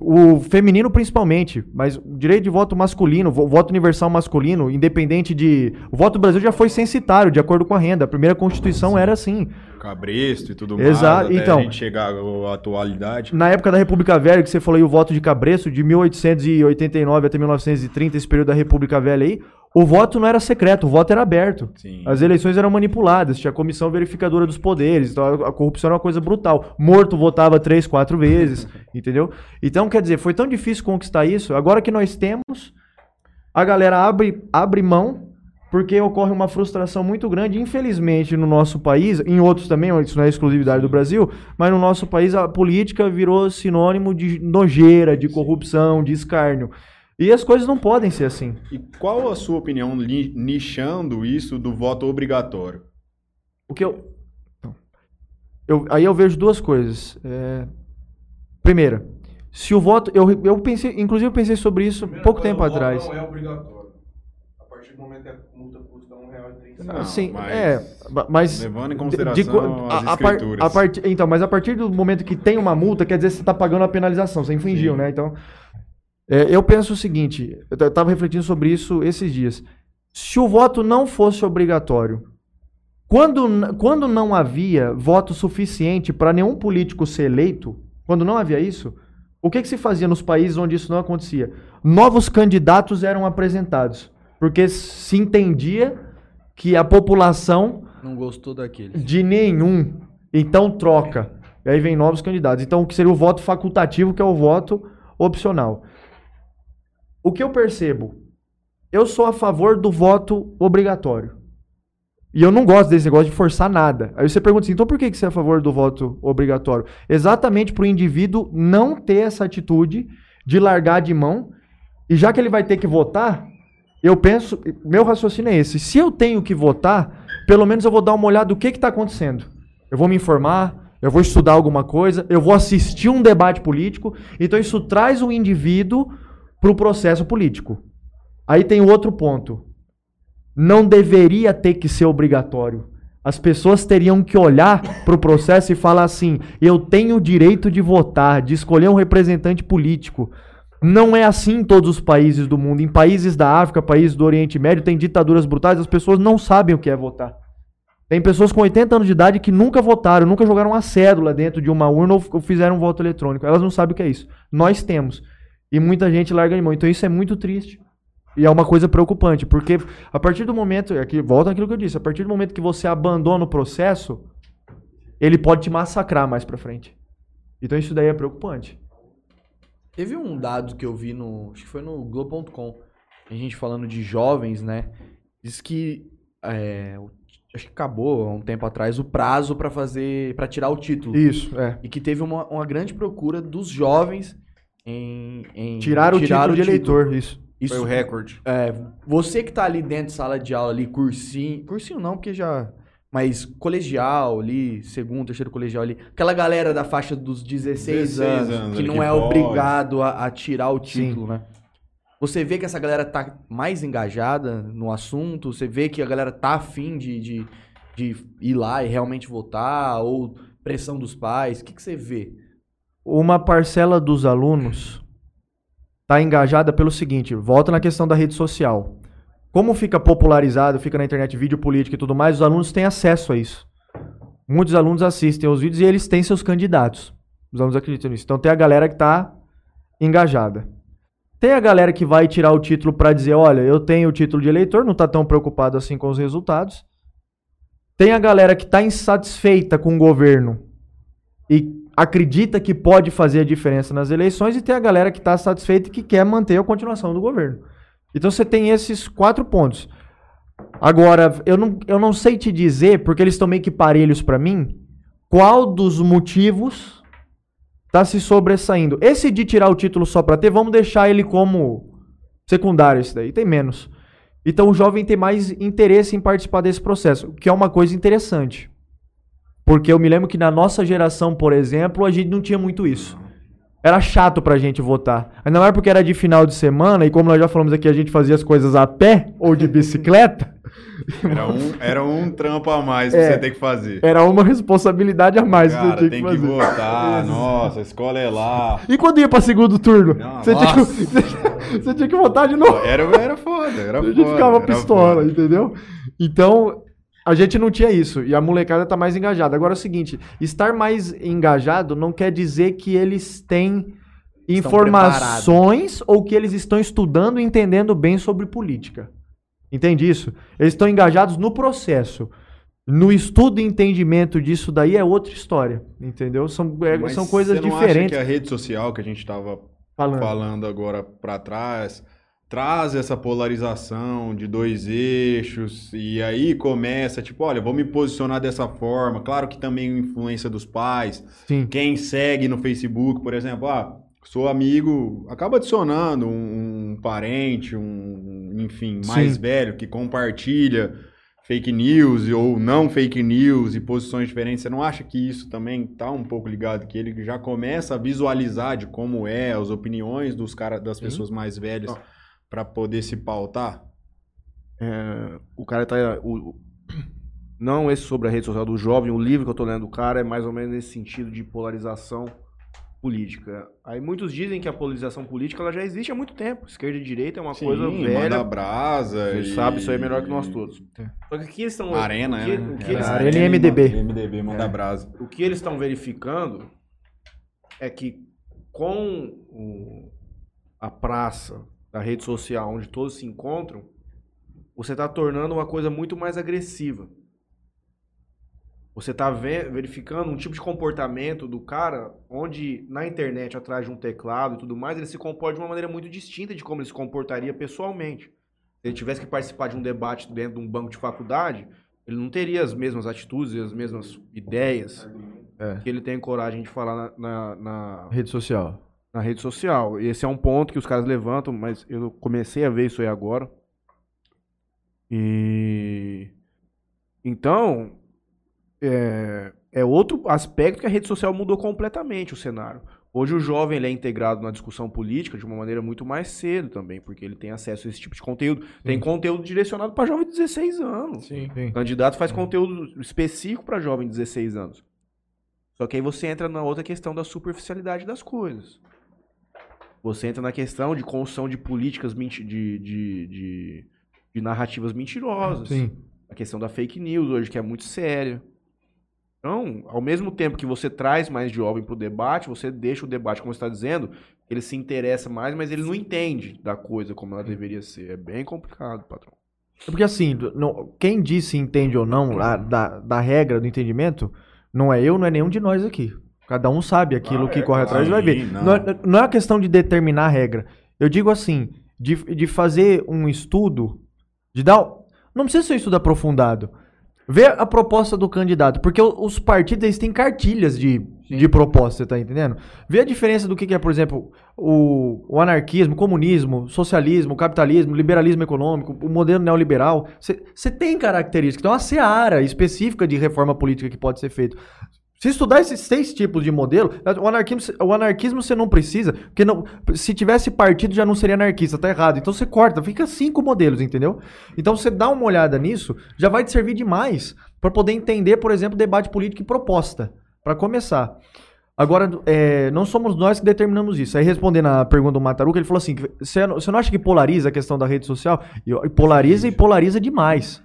o feminino principalmente, mas o direito de voto masculino, o voto universal masculino, independente de. O voto do Brasil já foi censitário, de acordo com a renda. A primeira Constituição era assim. Cabresto e tudo Exato, mais. Até então. a gente chegar à atualidade. Na época da República Velha, que você falou aí, o voto de Cabresto, de 1889 até 1930, esse período da República Velha aí, o voto não era secreto, o voto era aberto. Sim. As eleições eram manipuladas, tinha a comissão verificadora dos poderes, então a a corrupção era uma coisa brutal. Morto votava três, quatro vezes, entendeu? Então, quer dizer, foi tão difícil conquistar isso, agora que nós temos, a galera abre, abre mão, porque ocorre uma frustração muito grande, infelizmente, no nosso país, em outros também, isso não é exclusividade do Brasil, mas no nosso país a política virou sinônimo de nojeira, de corrupção, de escárnio. E as coisas não podem ser assim. E qual a sua opinião nichando isso do voto obrigatório? O que eu, eu- aí eu vejo duas coisas. É, primeira, se o voto, eu, eu pensei, inclusive eu pensei sobre isso pouco tempo atrás. Não é obrigatório. Momento que a multa custa um real e Não, Sim, mas é, mas levando em de- consideração de as a- a par- escrituras. a partir- então, mas a partir do momento que tem uma multa, quer dizer que você está pagando a penalização, você infringiu, Sim. né? Então, é, eu penso o seguinte, eu estava refletindo sobre isso esses dias. Se o voto não fosse obrigatório, quando, quando não havia voto suficiente para nenhum político ser eleito, quando não havia isso, o que, que se fazia nos países onde isso não acontecia? Novos candidatos eram apresentados, porque se entendia que a população Não gostou daquele. de nenhum. Então troca. E aí vem novos candidatos. Então, o que seria o voto facultativo, que é o voto opcional. O que eu percebo? Eu sou a favor do voto obrigatório. E eu não gosto desse negócio de forçar nada. Aí você pergunta assim, então por que que você é a favor do voto obrigatório? Exatamente para o indivíduo não ter essa atitude de largar de mão. E já que ele vai ter que votar, eu penso, meu raciocínio é esse. Se eu tenho que votar, pelo menos eu vou dar uma olhada do que está acontecendo. Eu vou me informar, eu vou estudar alguma coisa, eu vou assistir um debate político. Então isso traz o indivíduo para o processo político. Aí tem o outro ponto. Não deveria ter que ser obrigatório. As pessoas teriam que olhar para o processo e falar assim: eu tenho o direito de votar, de escolher um representante político. Não é assim em todos os países do mundo. Em países da África, países do Oriente Médio, tem ditaduras brutais, as pessoas não sabem o que é votar. Tem pessoas com 80 anos de idade que nunca votaram, nunca jogaram uma cédula dentro de uma urna ou fizeram um voto eletrônico. Elas não sabem o que é isso. Nós temos. E muita gente larga de mão. Então isso é muito triste. E é uma coisa preocupante, porque a partir do momento, aqui volta aquilo que eu disse, a partir do momento que você abandona o processo, ele pode te massacrar mais pra frente. Então isso daí é preocupante. Teve um dado que eu vi no. Acho que foi no Globo.com. A gente falando de jovens, né? Diz que. é, o- acho que acabou há um tempo atrás o prazo pra fazer. para tirar o título. Isso, é. E que teve uma, uma grande procura dos jovens em. em Tirar o título de eleitor, isso. Isso, Foi o recorde. é, você que tá ali dentro de sala de aula ali, cursinho. Cursinho não, porque já. Mas colegial ali, segundo, terceiro colegial ali. Aquela galera da faixa dos 16, 16 anos, anos que não que é pode. obrigado a, a tirar o título, né? Você vê que essa galera tá mais engajada no assunto, você vê que a galera tá afim de, de, de ir lá e realmente votar, ou pressão dos pais. O que, que você vê? Uma parcela dos alunos está engajada pelo seguinte, volta na questão da rede social. Como fica popularizado, fica na internet vídeo político e tudo mais, os alunos têm acesso a isso. Muitos alunos assistem os vídeos e eles têm seus candidatos. Os alunos acreditam nisso. Então tem a galera que está engajada. Tem a galera que vai tirar o título pra dizer, olha, eu tenho o título de eleitor, não tá tão preocupado assim com os resultados. Tem a galera que tá insatisfeita com o governo e acredita que pode fazer a diferença nas eleições e tem a galera que tá satisfeita e que quer manter a continuação do governo. Então você tem esses quatro pontos. Agora, eu não, eu não sei te dizer, porque eles estão meio que parelhos pra mim, qual dos motivos tá se sobressaindo. Esse de tirar o título só pra ter, vamos deixar ele como secundário esse daí, tem menos. Então o jovem tem mais interesse em participar desse processo, que é uma coisa interessante. Porque eu me lembro que na nossa geração, por exemplo, a gente não tinha muito isso. Era chato pra gente votar. Ainda mais porque era de final de semana, e como nós já falamos aqui, a gente fazia as coisas a pé ou de bicicleta. Era um, era um trampo a mais É. pra você ter que fazer. Era uma responsabilidade a mais que você Cara, tinha tem que que fazer. votar. Nossa, a escola é lá. E quando ia pra segundo turno? Não, você, tinha que, você, você tinha que votar de novo. Era, era foda, era A foda. gente ficava pistola, foda. entendeu? Então, a gente não tinha isso. E a molecada tá mais engajada. Agora é o seguinte: estar mais engajado não quer dizer que eles têm informações ou que eles estão estudando e entendendo bem sobre política. Entende isso? Eles estão engajados no processo. No estudo e entendimento disso daí é outra história. Entendeu? São, é- Mas são coisas você não diferentes. Acha que a rede social que a gente tava Falando. falando agora pra trás traz essa polarização de dois eixos e aí começa tipo, olha, vou me posicionar dessa forma. Claro que também influência dos pais. Sim. Quem segue no Facebook, por exemplo, ah, sou amigo, acaba adicionando um, um parente, um, enfim, mais Sim. velho que compartilha fake news ou não fake news e posições diferentes. Você não acha que isso também tá um pouco ligado que ele já começa a visualizar de como é as opiniões dos cara, das pessoas mais velhas. Para poder se pautar? É, o cara tá. o- não esse sobre a rede social do jovem, o livro que eu tô lendo do cara é mais ou menos nesse sentido de polarização política. Aí muitos dizem que a polarização política ela já existe há muito tempo. Esquerda e direita é uma coisa manda velha. brasa. Você e- sabe, isso aí é melhor que nós todos. Só que aqui eles estão. Arena, o que, é, o né? que eles, Era Arena e MDB. MDB, manda brasa. o que eles estão verificando é que com o- a praça da rede social, onde todos se encontram, você está tornando uma coisa muito mais agressiva. Você está verificando um tipo de comportamento do cara, onde na internet, atrás de um teclado e tudo mais, ele se comporta de uma maneira muito distinta de como ele se comportaria pessoalmente. Se ele tivesse que participar de um debate dentro de um banco de faculdade, ele não teria as mesmas atitudes e as mesmas ideias que ele tem coragem de falar na, na, na- Rede social. Na rede social. E esse é um ponto que os caras levantam, mas eu comecei a ver isso aí agora. E então é, é outro aspecto que a rede social mudou completamente o cenário. Hoje o jovem ele é integrado na discussão política de uma maneira muito mais cedo também, porque ele tem acesso a esse tipo de conteúdo. Tem conteúdo direcionado para jovem de 16 anos. Sim. O candidato faz conteúdo específico para jovem de 16 anos. Só que aí você entra na outra questão da superficialidade das coisas. Você entra na questão de construção de políticas de, de, de, de narrativas mentirosas. Sim. A questão da fake news hoje, que é muito séria. Então, ao mesmo tempo que você traz mais jovem para o debate, você deixa o debate, como você está dizendo, ele se interessa mais, mas ele não entende da coisa como ela deveria ser. É bem complicado, patrão. Porque assim, não- quem disse entende ou não a- da, da regra do entendimento, não é eu, não é nenhum de nós aqui. Cada um sabe aquilo Ah, que é, corre atrás e vai ver. Sim, Não. não. é, não é uma questão de determinar a regra. Eu digo assim, de, de fazer um estudo, de dar. Não precisa ser um estudo aprofundado. Ver a proposta do candidato. Porque os partidos eles têm cartilhas de, de proposta, você tá entendendo? Ver a diferença do que, que é, por exemplo, o, o anarquismo, o comunismo, o socialismo, o capitalismo, o liberalismo econômico, o modelo neoliberal. Você tem características. Então, uma seara específica de reforma política que pode ser feita. Se estudar esses seis tipos de modelo, o anarquismo, o anarquismo você não precisa, porque não, se tivesse partido já não seria anarquista, tá errado. Então você corta, fica cinco modelos, entendeu? Então você dá uma olhada nisso, já vai te servir demais para poder entender, por exemplo, debate político e proposta, para começar. Agora, é, não somos nós que determinamos isso. Aí respondendo a pergunta do Mataruca, ele falou assim: você não, acha que polariza a questão da rede social? E polariza e polariza demais.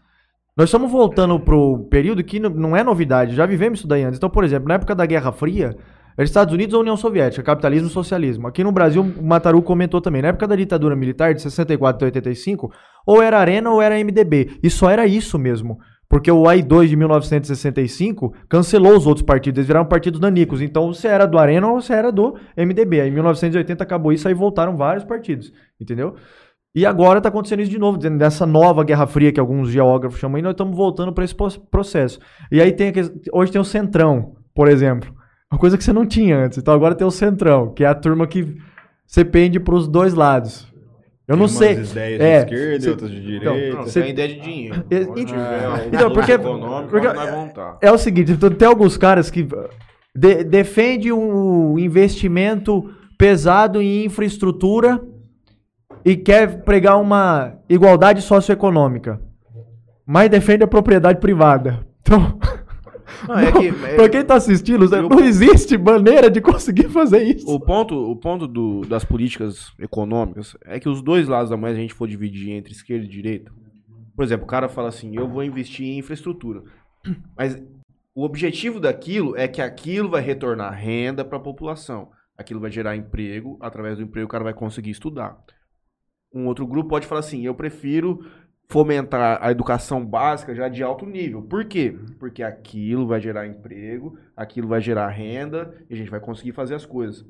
Nós estamos voltando pro período que não é novidade, já vivemos isso daí antes. Então, por exemplo, na época da Guerra Fria, Era Estados Unidos ou União Soviética, capitalismo e socialismo. Aqui no Brasil, o Mataru comentou também, na época da ditadura militar, de 64 a 85, ou era Arena ou era MDB. E só era isso mesmo. Porque o AI2 de 1965 cancelou os outros partidos, eles viraram partidos nanicos. Então você era do Arena ou você era do MDB. Aí em 1980 acabou isso, aí voltaram vários partidos. Entendeu? E agora está acontecendo isso de novo, dentro dessa nova Guerra Fria que alguns geógrafos chamam, e nós estamos voltando para esse processo. E aí tem hoje tem o Centrão, por exemplo. Uma coisa que você não tinha antes. Então agora tem o Centrão, que é a turma que você pende para os dois lados. Eu não Tem sei. umas ideias É, de esquerda cê- e outras de então, direita. Não, Cê- você tem ideia de dinheiro. Um Então, porque- porque-. É o seguinte, então, tem alguns caras que de- defende um investimento pesado em infraestrutura e quer pregar uma igualdade socioeconômica, mas defende a propriedade privada. Então, Não, é que- é- pra quem tá assistindo, não existe maneira de conseguir fazer isso. O ponto, o ponto do- das políticas econômicas é que os dois lados da moeda, se a gente for dividir entre esquerda e direita, por exemplo, o cara fala assim, eu vou investir em infraestrutura. Mas o objetivo daquilo é que aquilo vai retornar renda para a população. Aquilo vai gerar emprego, através do emprego o cara vai conseguir estudar. Um outro grupo pode falar assim, eu prefiro fomentar a educação básica já de alto nível. Por quê? Porque aquilo vai gerar emprego, aquilo vai gerar renda e a gente vai conseguir fazer as coisas.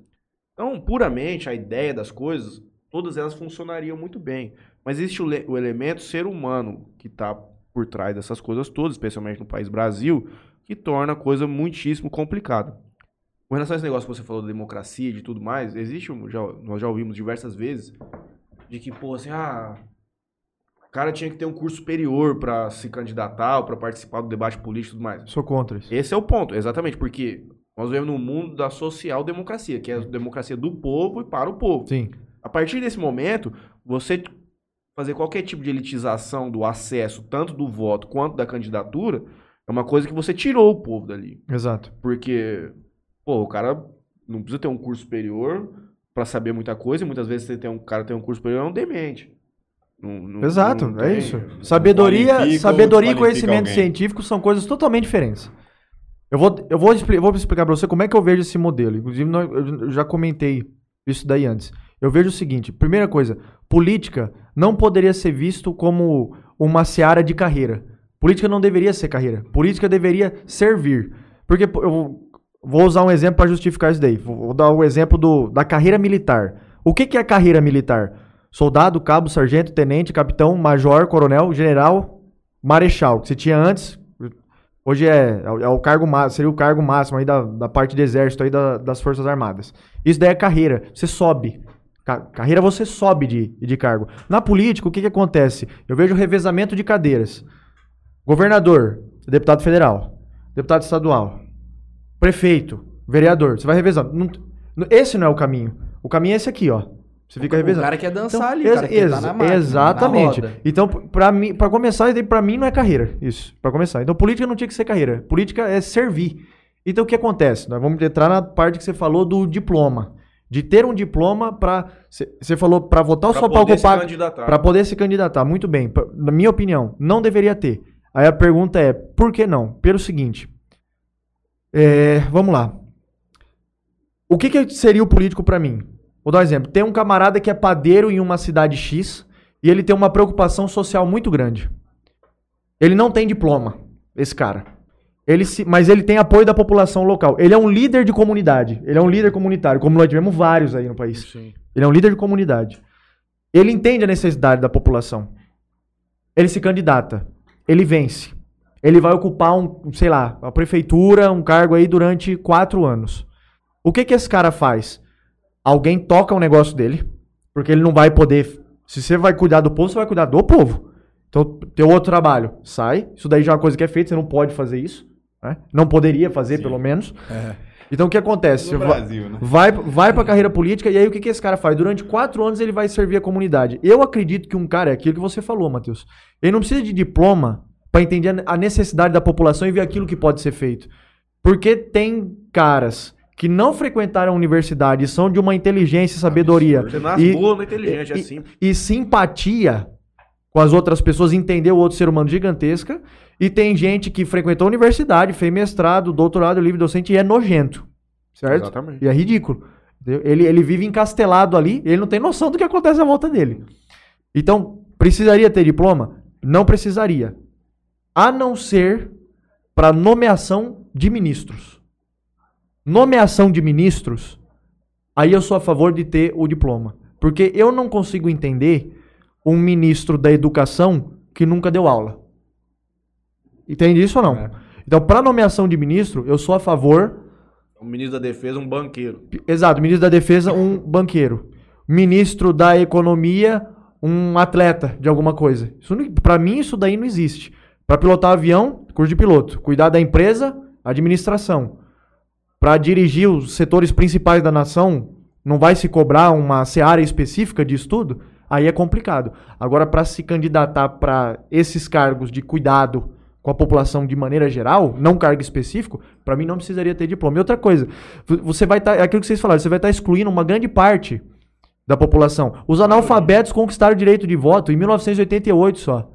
Então, puramente, a ideia das coisas, todas elas funcionariam muito bem. Mas existe o, o elemento ser humano que está por trás dessas coisas todas, especialmente no país Brasil, que torna a coisa muitíssimo complicada. Com relação a esse negócio que você falou da democracia e de tudo mais, existe, já, nós já ouvimos diversas vezes, de que, pô, assim, ah, o cara tinha que ter um curso superior para se candidatar ou para participar do debate político e tudo mais. Sou contra isso. Esse é o ponto, exatamente, porque nós vivemos num mundo da social-democracia, que é a democracia do povo e para o povo. Sim. A partir desse momento, você fazer qualquer tipo de elitização do acesso, tanto do voto quanto da candidatura, é uma coisa que você tirou o povo dali. Exato. Porque, pô, o cara não precisa ter um curso superior pra saber muita coisa, e muitas vezes você tem um cara tem um curso superior é um demente. Não- não- Exato, não é isso. Sabedoria, qualifica sabedoria e conhecimento alguém. científico são coisas totalmente diferentes. Eu vou, eu vou, expli- vou explicar pra você como é que eu vejo esse modelo. Inclusive, eu já comentei isso daí antes. Eu vejo o seguinte: primeira coisa, política não poderia ser visto como uma seara de carreira. Política não deveria ser carreira. Política deveria servir. Porque eu vou- usar um exemplo para justificar isso daí. Vou dar o exemplo do, da carreira militar. O que, que é carreira militar? Soldado, cabo, sargento, tenente, capitão, major, coronel, general, marechal. Que você tinha antes. Hoje é, é o- é cargo seria o cargo máximo aí da, da parte de exército aí da- das Forças Armadas. Isso daí é carreira. Você sobe. Ca- carreira você sobe de, de cargo. Na política, o que, que acontece? Eu vejo revezamento de cadeiras. Governador, deputado federal, deputado estadual, prefeito, vereador. Você vai revezando. Não- não- esse não é o caminho. O caminho é esse aqui, ó. Você fica O revezando. cara quer dançar Então, ali, ex- cara, quer tá ex- na máquina, exatamente. na roda. Então, para mim, para começar, isso daí pra mim não é carreira, isso, Pra começar. Então, política não tinha que ser carreira. Política é servir. Então, o que acontece? Nós vamos entrar na parte que você falou do diploma, de ter um diploma para você falou para votar ou Pra só para poder se ocupar candidatar. para poder se candidatar. Muito bem. Pra- Na minha opinião, não deveria ter. Aí a pergunta é, por que não? Pelo seguinte, é, vamos lá. O que, que seria o político pra mim? Vou dar um exemplo. Tem um camarada que é padeiro em uma cidade X e ele tem uma preocupação social muito grande. Ele não tem diploma, esse cara. Ele se- mas ele tem apoio da população local. Ele é um líder de comunidade. Ele é um líder comunitário, como nós tivemos vários aí no país. Sim. Ele é um líder de comunidade. Ele entende a necessidade da população. Ele se candidata. Ele vence. Ele vai ocupar um, sei lá, a prefeitura, um cargo aí durante quatro anos. O que que esse cara faz? Alguém toca o negócio dele, porque ele não vai poder. Se você vai cuidar do povo, você vai cuidar do povo. Então, teu outro trabalho sai. Isso daí já é uma coisa que é feita, você não pode fazer isso. né? Não poderia fazer, Sim. pelo menos. Então, o que acontece? Brasil, né? Vai, vai pra carreira política e aí o que, que esse cara faz? Durante quatro anos ele vai servir a comunidade. Eu acredito que um cara é aquilo que você falou, Matheus. Ele não precisa de diploma pra entender a necessidade da população e ver aquilo que pode ser feito. Porque tem caras que não frequentaram a universidade e são de uma inteligência e sabedoria Você nasce E- boa, inteligente, e- simples. e simpatia com as outras pessoas, entender o outro ser humano gigantesca. E tem gente que frequentou a universidade, fez mestrado, doutorado, livre docente e é nojento. Certo? Exatamente. E é ridículo. Ele, ele vive encastelado ali, ele não tem noção do que acontece à volta dele. Então, precisaria ter diploma? Não precisaria. A não ser para nomeação de ministros. Nomeação de ministros, aí eu sou a favor de ter o diploma. Porque eu não consigo entender um ministro da educação que nunca deu aula. Entende isso ou não? É. Então, para nomeação de ministro, eu sou a favor O ministro da Defesa, um banqueiro. Exato, ministro da Defesa, um banqueiro. Ministro da Economia, um atleta de alguma coisa. Pra mim, isso daí não existe. Pra pilotar avião, curso de piloto. Cuidar da empresa, administração. Pra dirigir os setores principais da nação, não vai se cobrar uma seara específica de estudo? Aí é complicado. Agora, pra se candidatar pra esses cargos de cuidado com a população de maneira geral, não cargo específico, pra mim não precisaria ter diploma. E outra coisa, você vai estar, é aquilo que vocês falaram, você vai estar excluindo uma grande parte da população. Os analfabetos conquistaram o direito de voto em 1988 só.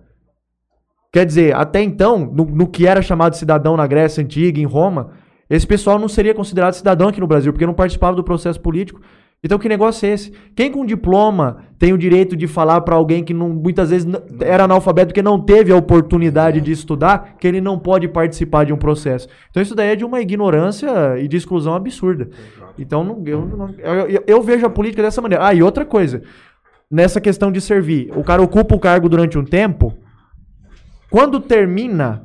Quer dizer, até então, no, no que era chamado cidadão na Grécia Antiga, em Roma, esse pessoal não seria considerado cidadão aqui no Brasil, porque não participava do processo político. Então, que negócio é esse? Quem com diploma tem o direito de falar para alguém que não- muitas vezes era analfabeto, que não teve a oportunidade de estudar, que ele não pode participar de um processo? Então, isso daí é de uma ignorância e de exclusão absurda. Então, não- eu- eu- eu vejo a política dessa maneira. Ah, e outra coisa, nessa questão de servir, o cara ocupa o cargo durante um tempo, quando termina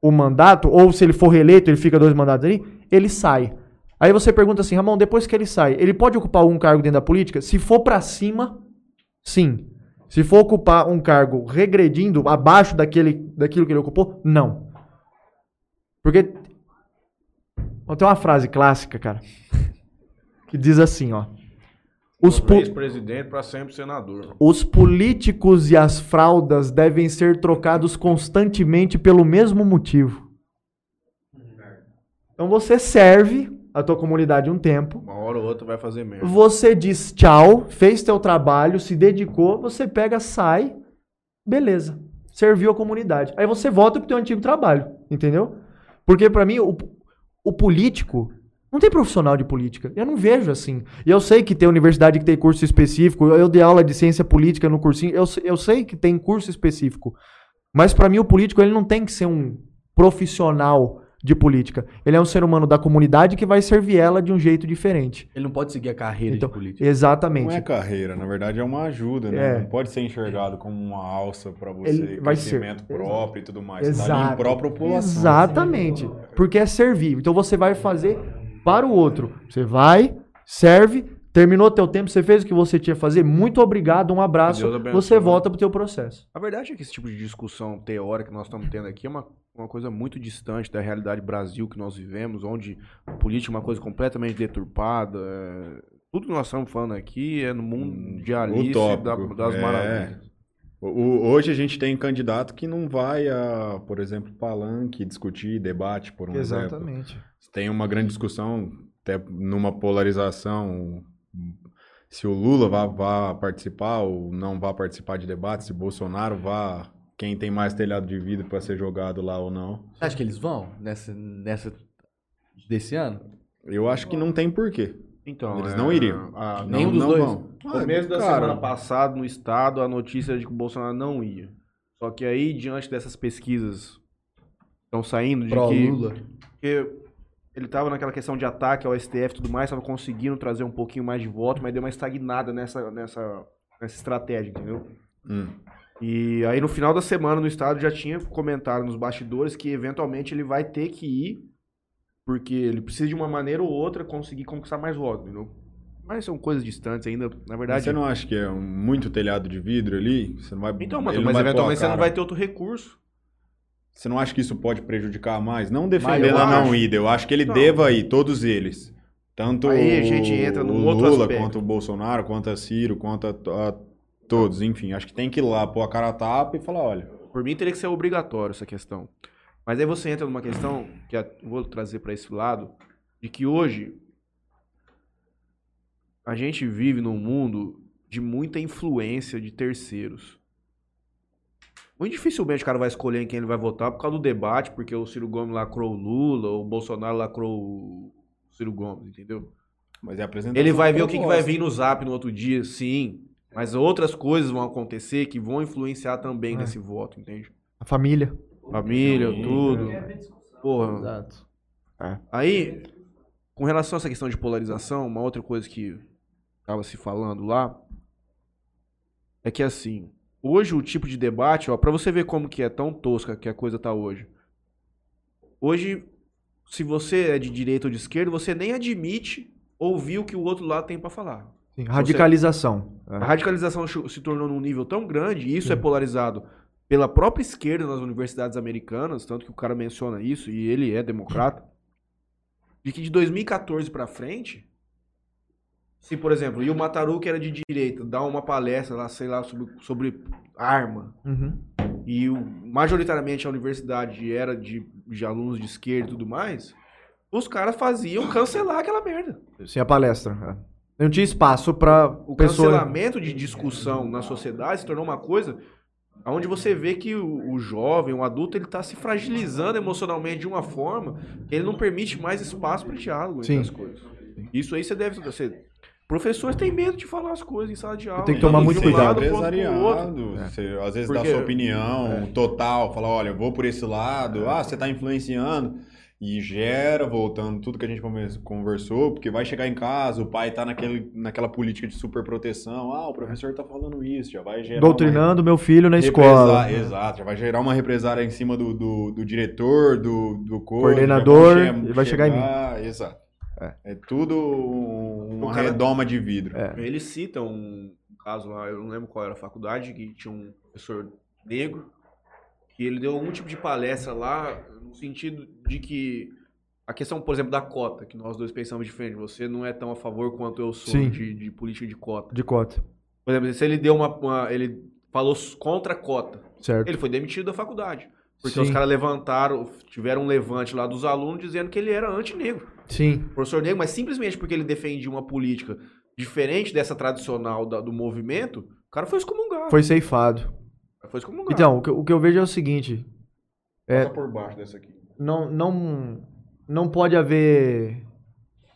o mandato, ou se ele for reeleito, ele fica dois mandatos ali, ele sai. Aí você pergunta assim, Ramon, depois que ele sai, ele pode ocupar algum cargo dentro da política? Se for pra cima, sim. Se for ocupar um cargo regredindo abaixo daquele, daquilo que ele ocupou, não. Porque tem uma frase clássica, cara, que diz assim, ó. Os, Ex-presidente para sempre senador. os políticos e as fraldas devem ser trocados constantemente pelo mesmo motivo. Então você serve a tua comunidade um tempo, Uma hora ou outra vai fazer merda. você diz tchau, fez teu trabalho, se dedicou, você pega, sai, beleza. Serviu a comunidade. Aí você volta pro teu antigo trabalho, entendeu? Porque pra mim o, o político não tem profissional de política. Eu não vejo assim. E eu sei que tem universidade que tem curso específico. Eu, eu dei aula de ciência política no cursinho. Eu, eu sei que tem curso específico. Mas pra mim o político ele não tem que ser um profissional de política. Ele é um ser humano da comunidade que vai servir ela de um jeito diferente. Ele não pode seguir a carreira Então, de político. Exatamente. Não é carreira, na verdade é uma ajuda, né? É. Não pode ser enxergado como uma alça pra você, Ele vai ser. crescimento próprio e tudo mais. Tá ali Exato. em própria população. Exatamente. Porque é servir. Então você vai fazer para o outro. Você vai, serve, terminou teu tempo, você fez o que você tinha que fazer. Muito obrigado, um abraço. Você volta pro teu processo. A verdade é que esse tipo de discussão teórica que nós estamos tendo aqui é uma, uma coisa muito distante da realidade Brasil que nós vivemos, onde a política é uma coisa completamente deturpada. é, Tudo que nós estamos falando aqui é no mundo de Alice da- das é. maravilhas. O- hoje a gente tem candidato que não vai a, por exemplo, palanque, discutir, debate, por um exemplo. Tem uma grande discussão, até numa polarização, se o Lula vai, vai participar ou não vai participar de debate, se Bolsonaro vai, quem tem mais telhado de vidro para ser jogado lá ou não. Você acha que eles vão nessa, nessa desse ano? Eu acho que não tem porquê. Então, Eles é, não iriam. a- Não, Nenhum dos não dois? vão. No começo da Ah, cara, semana passada, no estado, a notícia era de que o Bolsonaro não ia. Só que aí, diante dessas pesquisas que estão saindo de Pro que, Lula. que ele estava naquela questão de ataque ao STF e tudo mais, estava conseguindo trazer um pouquinho mais de voto, mas deu uma estagnada nessa, nessa, nessa estratégia, entendeu? Hum. E aí no final da semana no estado já tinha comentado nos bastidores que eventualmente ele vai ter que ir, porque ele precisa de uma maneira ou outra conseguir conquistar mais votos, entendeu? Mas são coisas distantes ainda, na Mas verdade. Você não acha que é um- muito telhado de vidro ali? Você não vai, Então, mas a eventualmente você não vai ter outro recurso. Você não acha que isso pode prejudicar mais? Não defender eu a não acho. ida. Eu acho que ele Não. deva ir, todos eles. Tanto Aí a o, gente entra Lula, aspecto. quanto o Bolsonaro, quanto a Ciro, quanto a, a todos. Enfim, acho que tem que ir lá, pôr a cara a tapa e falar, olha... Por mim teria que ser obrigatório essa questão. Mas aí você entra numa questão que eu vou trazer para esse lado, de que hoje a gente vive num mundo de muita influência de terceiros. Muito dificilmente o cara vai escolher em quem ele vai votar por causa do debate, porque o Ciro Gomes lacrou o Lula, o Bolsonaro lacrou o Ciro Gomes, entendeu? Mas é apresentação Ele vai ver o que, que vai vir no zap no outro dia, sim. Mas outras coisas vão acontecer que vão influenciar também É. nesse voto, entende? A família. Família, Sim. tudo. Porra. Exato. Aí, com relação a essa questão de polarização, uma outra coisa que estava se falando lá é que assim, hoje o tipo de debate, ó, para você ver como que é tão tosca que a coisa tá hoje. Hoje, se você é de direita ou de esquerda, você nem admite ouvir o que o outro lado tem para falar. Sim, radicalização. A radicalização se tornou num nível tão grande, e isso é polarizado pela própria esquerda nas universidades americanas, tanto que o cara menciona isso, e ele é democrata, de que de 2014 pra frente, se, por exemplo, e o Mataru, que era de direita, dá uma palestra lá, sei lá, sobre, sobre arma, Uhum. e o- majoritariamente a universidade era de, de alunos de esquerda e tudo mais, os caras faziam cancelar aquela merda. Sim, a palestra. é. Não tinha espaço pra O pessoa... cancelamento de discussão na sociedade se tornou uma coisa onde você vê que o, o jovem, o adulto, ele tá se fragilizando emocionalmente de uma forma que ele não permite mais espaço para diálogo entre Sim. as coisas. Isso aí você deve... Você, professores têm medo de falar as coisas em sala de aula. Tem que tomar muito um cuidado. Empresariado, você às vezes Porque- dá sua opinião total, fala, olha, eu vou por esse lado, ah, você tá influenciando. E gera, voltando tudo que a gente conver- conversou, porque vai chegar em casa, o pai tá naquele, naquela política de superproteção, ah, o professor tá falando isso, já vai gerar Doutrinando meu filho na uma escola. represa- Exato, já vai gerar uma represária em cima do, do, do diretor, do, do Coordenador, já vão che- e vai chegar em mim. chegar- Exato. É, tudo um- uma cara- redoma de vidro. É. Ele cita um caso lá, eu não lembro qual era a faculdade, que tinha um professor negro, que ele deu algum tipo de palestra lá, no sentido de que a questão, por exemplo, da cota, que nós dois pensamos diferente, você não é tão a favor quanto eu sou Sim. de, de política de cota. De cota. Por exemplo, se ele deu uma, uma- ele falou contra a cota, Certo. ele foi demitido da faculdade. Porque Sim. os caras levantaram, tiveram um levante lá dos alunos dizendo que ele era anti-negro Sim. professor negro, mas simplesmente porque ele defendia uma política diferente dessa tradicional da- do movimento, o cara foi excomungado. Foi ceifado. Foi excomungado. Então, o que, o que eu vejo é o seguinte. é- Passa por baixo dessa aqui. não, não, não pode haver.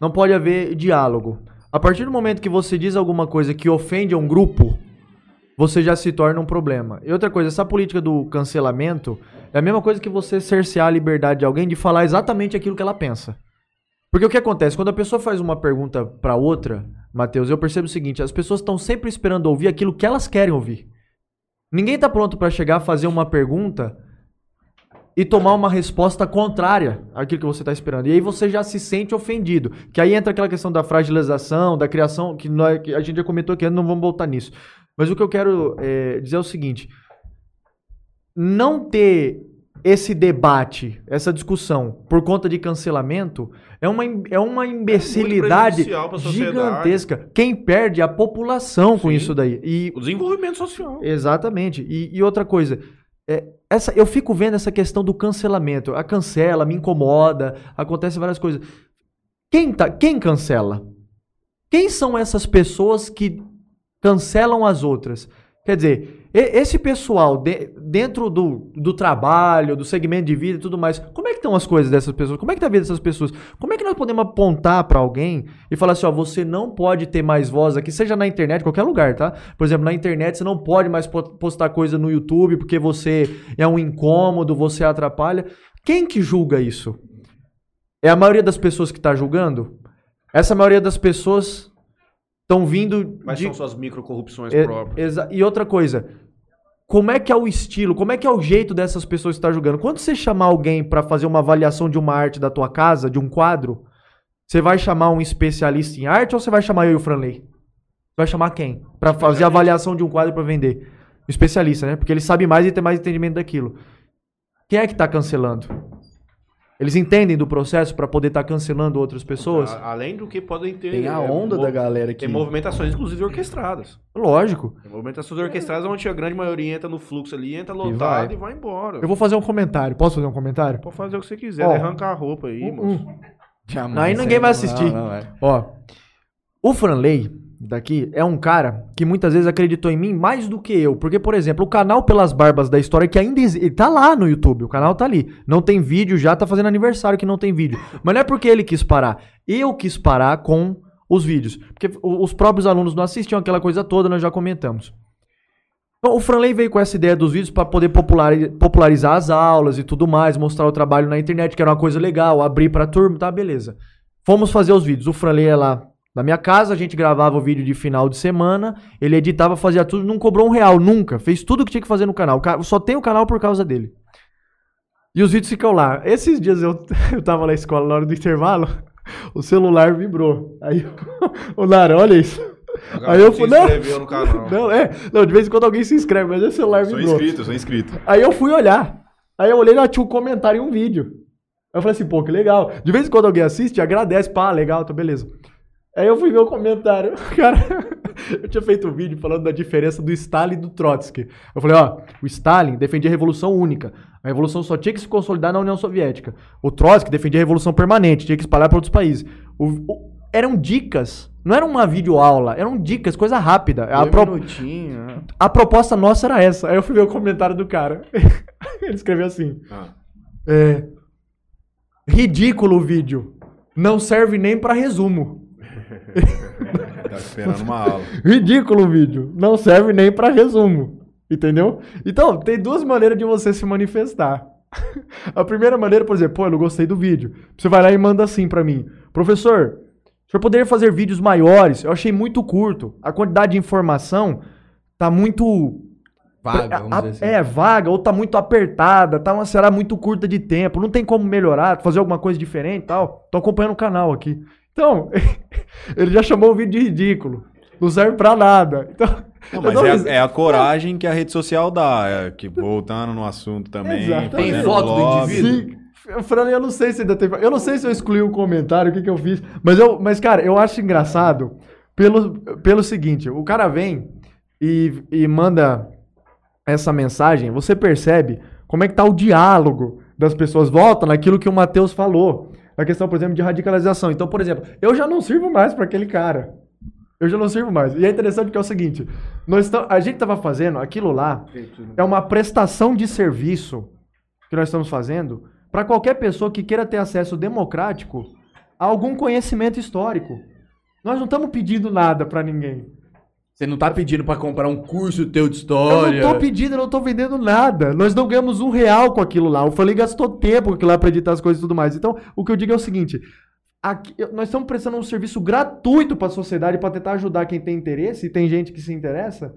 Não pode haver diálogo. A partir do momento que você diz alguma coisa que ofende a um grupo, você já se torna um problema. E outra coisa, essa política do cancelamento é a mesma coisa que você cercear a liberdade de alguém de falar exatamente aquilo que ela pensa. Porque o que acontece? Quando a pessoa faz uma pergunta pra outra, Matheus, eu percebo o seguinte: as pessoas estão sempre esperando ouvir aquilo que elas querem ouvir. Ninguém tá pronto pra chegar a fazer uma pergunta e tomar uma resposta contrária àquilo que você está esperando. E aí você já se sente ofendido. Que aí entra aquela questão da fragilização, da criação, que, nós, que a gente já comentou aqui, não vamos voltar nisso. Mas o que eu quero é, dizer é o seguinte: não ter esse debate, essa discussão por conta de cancelamento é uma, é uma imbecilidade prejudicial pra sociedade. gigantesca. Quem perde é a população com Sim. isso daí. E O desenvolvimento social. Exatamente. E, e outra coisa, é, essa, eu fico vendo essa questão do cancelamento. A cancela, me incomoda, acontece várias coisas. Quem, tá, quem cancela? Quem são essas pessoas que cancelam as outras? Quer dizer, esse pessoal de- dentro do, do trabalho, do segmento de vida e tudo mais, como é que estão as coisas dessas pessoas? Como é que tá a vida dessas pessoas? Como é que nós podemos apontar pra alguém e falar assim, ó, você não pode ter mais voz aqui, seja na internet, qualquer lugar, tá? Por exemplo, na internet você não pode mais po- postar coisa no YouTube porque você é um incômodo, você atrapalha. Quem que julga isso? É a maioria das pessoas que tá julgando? Essa maioria das pessoas estão vindo Quais de são suas microcorrupções é, próprias? e outra coisa, como é que é o estilo, como é que é o jeito dessas pessoas que estão julgando? Quando você chamar alguém pra fazer uma avaliação de uma arte da tua casa, de um quadro, você vai chamar um especialista em arte ou você vai chamar eu e o Franley? Você vai chamar quem? Pra fazer a avaliação de um quadro pra vender? O especialista, né? Porque ele sabe mais e tem mais entendimento daquilo. Quem é que tá cancelando? Eles entendem do processo pra poder estar cancelando outras pessoas? A- Além do que podem ter. Tem a é, onda mo- da galera que. Tem movimentações, inclusive, orquestradas. Lógico. Tem movimentações orquestradas onde a grande maioria entra no fluxo ali, entra vai. lotado e vai, embora. Eu vou fazer um comentário. Posso fazer um comentário? Pode fazer o que você quiser, Ó. né? arranca a roupa aí, Um- moço. um. Jamais, Aí ninguém é. vai assistir. Não, não, é. Ó, o Franley, daqui é um cara que muitas vezes acreditou em mim mais do que eu. Porque, por exemplo, o canal Pelas Barbas da História, que ainda exi- ele tá lá no YouTube, o canal tá ali. Não tem vídeo, já tá fazendo aniversário que não tem vídeo. Mas não é porque ele quis parar. Eu quis parar com os vídeos. Porque os próprios alunos não assistiam aquela coisa toda, nós já comentamos. Então, o Franley veio com essa ideia dos vídeos para poder populari- popularizar as aulas e tudo mais, mostrar o trabalho na internet, que era uma coisa legal, abrir pra turma, tá, beleza. Fomos fazer os vídeos. O Franley ia lá na minha casa, a gente gravava o vídeo de final de semana, ele editava, fazia tudo, não cobrou um real, nunca. Fez tudo o que tinha que fazer no canal. O ca- Só tem o canal por causa dele. E os vídeos ficam lá. Esses dias eu, eu tava na escola, na hora do intervalo, o celular vibrou. Aí, o Lara, olha isso. Aí eu fui, não, no canal. não, é, não, de vez em quando alguém se inscreve, mas esse celular Sou vibrou. inscrito, sou inscrito. Aí eu fui olhar. Aí eu olhei e tinha um comentário em um vídeo. Aí eu falei assim, pô, que legal. De vez em quando alguém assiste, agradece, pá, legal, tá beleza. Aí eu fui ver o comentário. Cara, eu tinha feito um vídeo falando da diferença do Stalin e do Trotsky. Eu falei, ó, o Stalin defendia a revolução única. A revolução só tinha que se consolidar na União Soviética. O Trotsky defendia a revolução permanente, tinha que espalhar para outros países. O- o- eram dicas, não era uma videoaula, eram dicas, coisa rápida. A, pro- né? a proposta nossa era essa. Aí eu fui ver o comentário do cara. Ele escreveu assim: Ah. é, Ridículo o vídeo. Não serve nem pra resumo. Tá esperando uma aula. Ridículo o vídeo. Não serve nem pra resumo. Entendeu? Então, tem duas maneiras de você se manifestar. A primeira maneira, por exemplo, pô, eu não gostei do vídeo. Você vai lá e manda assim pra mim: Professor, o senhor poderia fazer vídeos maiores? Eu achei muito curto. A quantidade de informação tá muito Vaga, vamos a- dizer assim. É, vaga, ou tá muito apertada, tá uma será muito curta de tempo, não tem como melhorar, fazer alguma coisa diferente e tal. Tô acompanhando o canal aqui. Então, ele já chamou o vídeo de ridículo. Não serve pra nada. Então, Não, eu mas dou é a, é a coragem que a rede social dá. é que voltando no assunto também. Tem foto do indivíduo? Sim. Fran, eu não sei se ainda tem. Eu não sei se eu excluí o comentário, o que, que eu fiz. Mas, eu, mas, cara, eu acho engraçado pelo, pelo seguinte: o cara vem e, e manda essa mensagem, você percebe como é que tá o diálogo das pessoas. Volta naquilo que o Matheus falou. A questão, por exemplo, de radicalização. Então, por exemplo, eu já não sirvo mais para aquele cara. Eu já não sirvo mais. E é interessante que é o seguinte: nós tam- a gente estava fazendo aquilo lá, é uma prestação de serviço que nós estamos fazendo para qualquer pessoa que queira ter acesso democrático a algum conhecimento histórico. Nós não estamos pedindo nada para ninguém. Você não tá pedindo pra comprar um curso teu de Eu história. não tô pedindo, eu não tô vendendo nada. Nós não ganhamos um real com aquilo lá. O Falei gastou tempo com aquilo lá pra editar as coisas e tudo mais. Então, o que eu digo é o seguinte: aqui- eu- nós estamos prestando um serviço gratuito pra sociedade pra tentar ajudar quem tem interesse, e tem gente que se interessa.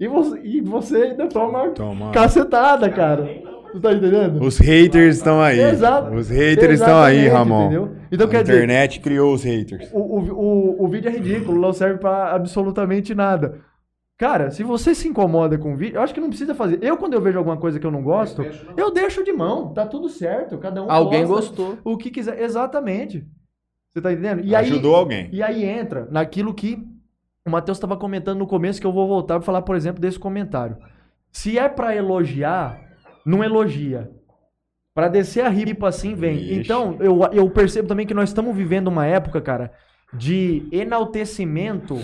E você, e você ainda toma Toma. cacetada, cara. Você tá entendendo? Os haters estão aí. Exato. Os haters estão aí, Ramon. entendeu? Então, a quer dizer- internet criou os haters. O, o, o, o vídeo é ridículo, não serve pra absolutamente nada. Cara, se você se incomoda com o vídeo, eu acho que não precisa fazer. Eu, quando eu vejo alguma coisa que eu não gosto, eu deixo de mão. Tá tudo certo. Cada um Alguém gosta gostou. O que quiser. Exatamente. Você tá entendendo? E aí, Ajudou alguém. e aí entra naquilo que o Matheus estava comentando no começo, que eu vou voltar para falar, por exemplo, desse comentário. Se é para elogiar, não elogia. Para descer a ripa assim, vem. Ixi. Então, eu, eu percebo também que nós estamos vivendo uma época, cara, de enaltecimento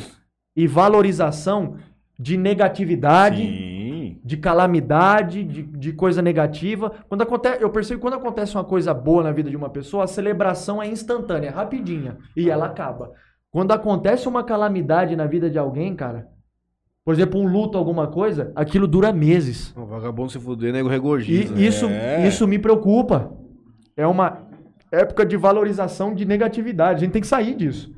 e valorização de negatividade, Sim. de calamidade, de, de coisa negativa. Quando acontece, eu percebo que quando acontece uma coisa boa na vida de uma pessoa, a celebração é instantânea, é rapidinha, e ela acaba. Quando acontece uma calamidade na vida de alguém, cara, por exemplo, um luto, alguma coisa, aquilo dura meses. O vagabundo se fuder, nego E regogiza. isso, É. isso me preocupa. É uma época de valorização de negatividade. A gente tem que sair disso.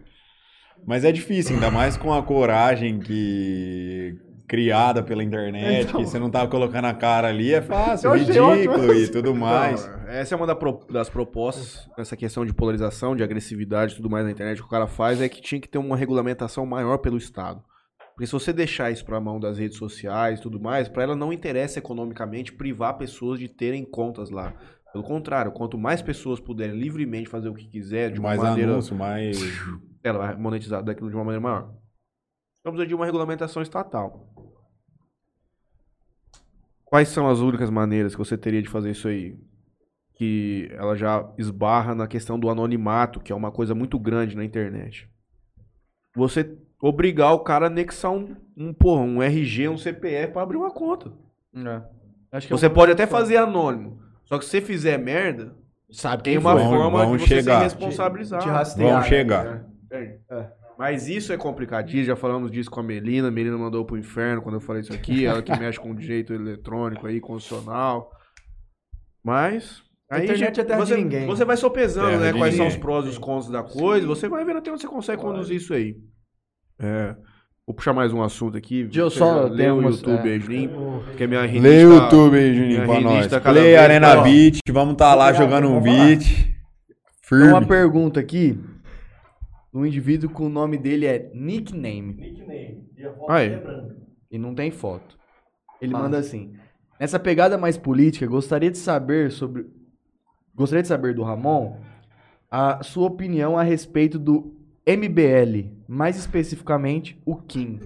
Mas é difícil, ainda mais com a coragem que criada pela internet, Então. que você não tá colocando a cara ali, é fácil, ridículo ótimo. e tudo mais. Não, essa é uma das propostas, nessa questão de polarização, de agressividade e tudo mais na internet, que o cara faz é que tinha que ter uma regulamentação maior pelo Estado. Porque se você deixar isso pra mão das redes sociais e tudo mais, pra ela não interessa economicamente privar pessoas de terem contas lá. Pelo contrário, quanto mais pessoas puderem livremente fazer o que quiser, de uma mais maneira. anúncio, mais. Ela vai monetizar daquilo de uma maneira maior. Então precisa de uma regulamentação estatal. Quais são as únicas maneiras que você teria de fazer isso aí? Que ela já esbarra na questão do anonimato, que é uma coisa muito grande na internet. Você obrigar o cara a anexar um, um, porra, um RG, um CPF pra abrir uma conta. É. Acho que é Você o- pode até fazer anônimo. Só que se você fizer merda, Sabe tem uma. Vamos- forma vamos de você chegar. ser responsabilizado. Te rastrear. Vamos né? chegar. É. Mas isso é complicadinho, já falamos disso com a Melina. A Melina mandou pro inferno quando eu falei isso aqui. Ela que mexe com direito eletrônico aí, constitucional. Mas. A Aí, internet gente, é terra de você, ninguém. você vai sopesando, Terra né? de Quais são ninguém. os prós e os contras da coisa. Você vai vendo até onde você consegue conduzir isso aí. É. Vou puxar mais um assunto aqui. Deixa eu só- lê tem o YouTube é. aí, Juninho. Que é minha rinite Lê o tá- YouTube aí, Juninho, pra nós. tá Play Arena maior. Beat, vamos estar lá Vamos lá, jogando um beat. Tem Firme. uma pergunta aqui. Um indivíduo com o nome dele é Nickname. Aí. E não tem foto. Ele manda assim: Nessa pegada mais política, gostaria de saber sobre. Gostaria de saber do Ramon a sua opinião a respeito do MBL, mais especificamente o Kim.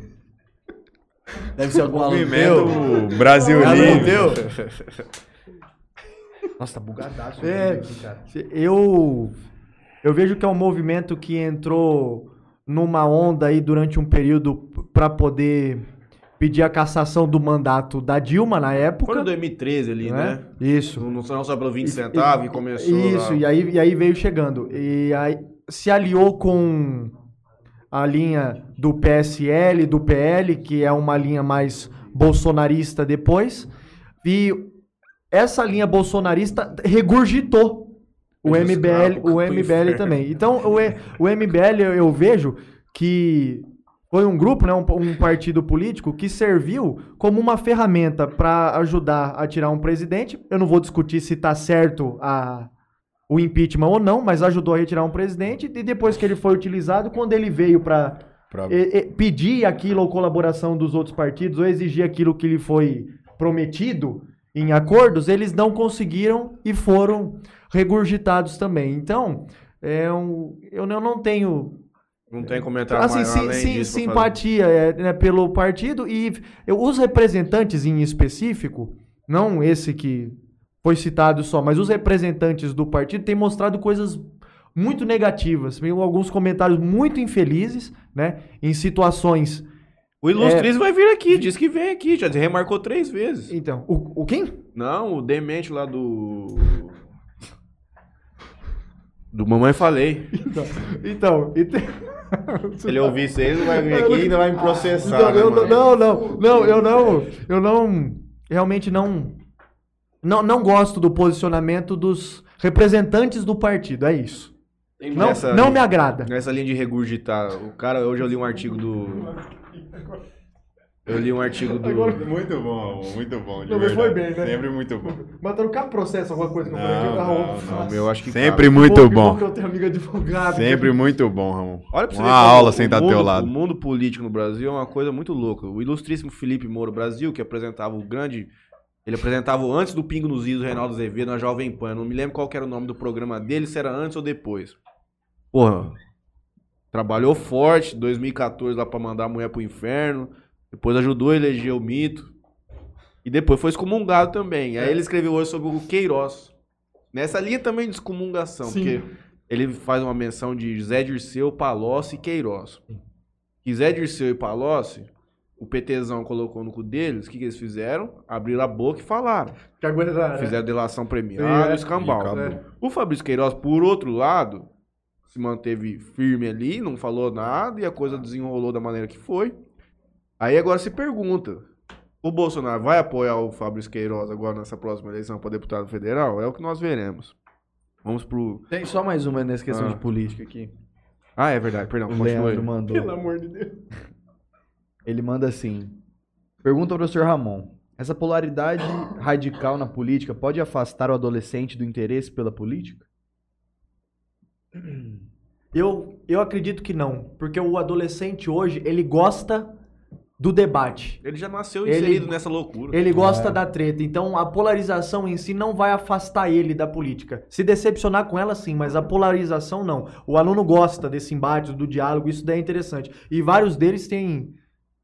Deve ser algum aluno. Movimento Brasil Livre. Nossa, tá bugadaço. É, aqui, cara. Eu, eu vejo que é um movimento que entrou numa onda aí durante um período para poder pedir a cassação do mandato da Dilma na Foi época. em 2013 ali, né? né? Isso. Não, não só pelo 20 E- centavos e- que começou. Isso, lá. e aí, e aí veio chegando. E aí se aliou com a linha do PSL, do PL, que é uma linha mais bolsonarista depois. E essa linha bolsonarista regurgitou o MBL, o MBL também. Então, o, o MBL eu, eu vejo que foi um grupo, né, um, um partido político que serviu como uma ferramenta para ajudar a tirar um presidente. Eu não vou discutir se está certo a, o impeachment ou não, mas ajudou a retirar um presidente. E depois que ele foi utilizado, quando ele veio para Pra- pedir aquilo ou colaboração dos outros partidos ou exigir aquilo que lhe foi prometido em acordos, eles não conseguiram e foram regurgitados também. Então, é um, eu não tenho Não tem comentário assim, mais sim- simpatia é, né, pelo partido e eu- os representantes em específico, não esse que foi citado só, mas os representantes do partido têm mostrado coisas muito negativas, alguns comentários muito infelizes, né, em situações. O É. Ilustris vai vir aqui, disse que vem aqui, já remarcou três vezes. Então, o, o quem? Não, o demente lá do. Do Mamãe Falei. Então, e tem- Se ele ouvir isso aí, ele vai vir aqui e ainda vai me processar. Então, né, eu não, não, não, eu não, eu não, realmente não, não, não gosto do posicionamento dos representantes do partido, é isso. Não, Nessa não me agrada. Nessa linha de regurgitar, o cara, hoje eu li um artigo do. Eu li um artigo do. Muito bom, muito bom. de Não, mas foi bem, né? Sempre muito bom. Mas não cabe processo alguma coisa que eu falei aqui? Não, Ah, não, não, eu acho que Sempre cabe. muito Que bom. que eu tenho amigo advogado. Sempre muito bom, Ramon. Olha pra você Uma ver aula o sentar do mundo- teu lado. O mundo político no Brasil é uma coisa muito louca. O ilustríssimo Felipe Moro Brasil, que apresentava o grande. Ele apresentava o antes do Pingo nos Is, do Reinaldo Azevedo, na Jovem Pan. Eu não me lembro qual era o nome do programa dele, se era antes ou depois. Porra. Trabalhou forte, 2014 lá pra mandar a mulher pro inferno. Depois ajudou a eleger o mito. E depois foi excomungado também. Aí ele escreveu hoje sobre o Queiroz. Nessa linha também de excomungação, Sim. porque ele faz uma menção de Zé Dirceu, Palocci e Queiroz. Que Zé Dirceu e Palocci, o PTzão colocou no cu deles, o que, que eles fizeram? Abriram a boca e falaram. Que aguenta- Fizeram delação premiada, É, escambau. e. É. O Fabrício Queiroz, por outro lado, se manteve firme ali, não falou nada e a coisa desenrolou da maneira que foi. Aí agora se pergunta: o Bolsonaro vai apoiar o Fabrício Queiroz agora nessa próxima eleição para deputado federal? É o que nós veremos. Vamos pro. Tem só mais uma nessa questão Ah. de política aqui. Ah, é verdade, perdão. O Continue. Leandro mandou. Pelo amor de Deus. Ele manda assim: Pergunta ao professor Ramon. Essa polaridade radical na política pode afastar o adolescente do interesse pela política? Eu, eu acredito que não, porque o adolescente hoje, ele gosta do debate. Ele já nasceu Ele- inserido nessa loucura. Ele É. gosta da treta. Então a polarização em si não vai afastar ele da política. Se decepcionar com ela, sim, mas a polarização não. O aluno gosta desse embate, do diálogo, isso daí é interessante. E vários deles têm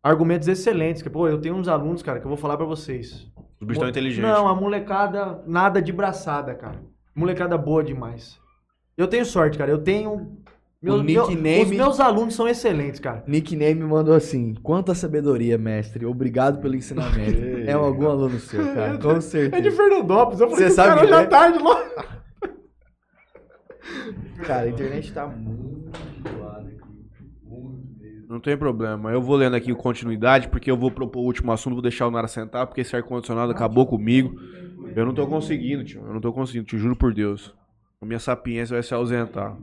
argumentos excelentes. Que, pô, eu tenho uns alunos, cara, que eu vou falar pra vocês. Os bichos inteligentes. Não, a molecada, nada de braçada, cara. Molecada boa demais. Eu tenho sorte, cara. Eu tenho o nickname... Os meus alunos são excelentes, cara. Nickname mandou assim: Quanta sabedoria, mestre. Obrigado pelo ensinamento. é algum aluno seu, cara. Com certeza. É de Fernandópolis. Eu falei, Você sabe cara hoje à tarde lá. Cara, a internet tá muito zoada aqui. Muito mesmo. Não tem problema. Eu vou lendo aqui o continuidade, porque eu vou propor o último assunto, vou deixar o Nara sentar, porque esse ar-condicionado acabou comigo. Eu não tô conseguindo, tio. Eu não tô conseguindo, te juro por Deus. A minha sapiência vai se ausentar.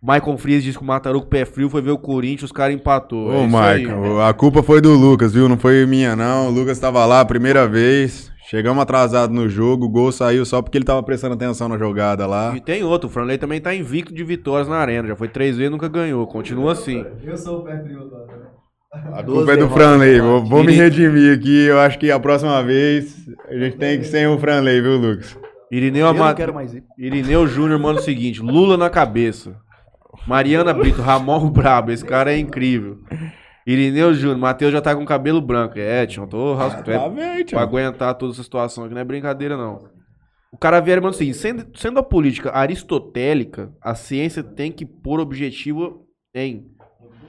Michael Frias disse que o Mataruco pé frio foi ver o Corinthians, os caras empatou. É Ô, isso aí. Marca, a culpa foi do Lucas, viu? Não foi minha, não. O Lucas tava lá a primeira vez. Chegamos atrasado no jogo. O gol saiu só porque ele tava prestando atenção na jogada lá. E tem outro, o Franley também tá invicto de vitórias na arena. Já foi três vezes, nunca ganhou. Continua assim. Eu sou o pé frio agora. A Duas culpa é do Franley. pra Vou, vou me redimir aqui. Eu acho que a próxima vez a gente tem que sem o Franley, viu, Lucas? Irineu, Eu Ama... não quero mais ir. Irineu Júnior manda o seguinte: Lula na cabeça. Mariana Brito, Ramon Brabo. Esse cara é incrível. Irineu Júnior, Matheus já tá com cabelo branco. É, eu tô rascando. Tá bem, tio. Pra aguentar toda essa situação aqui não é brincadeira, não. O cara vier manda o seguinte: sendo, sendo a política aristotélica, a ciência tem que pôr objetivo em.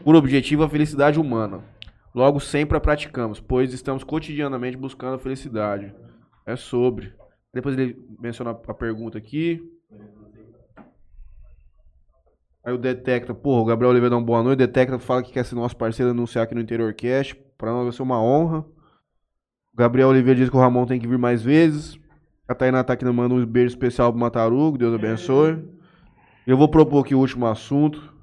Por objetivo a felicidade humana. Logo, sempre a praticamos, pois estamos cotidianamente buscando a felicidade. É sobre. Depois ele menciona a pergunta aqui. Aí o Detecta, porra, o Gabriel Oliveira dá uma boa noite. Detecta fala que quer ser nosso parceiro anunciar aqui no Interior Cast. Pra nós vai ser uma honra. O Gabriel Oliveira diz que o Ramon tem que vir mais vezes. A Tainá tá aqui manda um beijo especial pro Matarugo, Deus abençoe. Eu vou propor aqui o último assunto.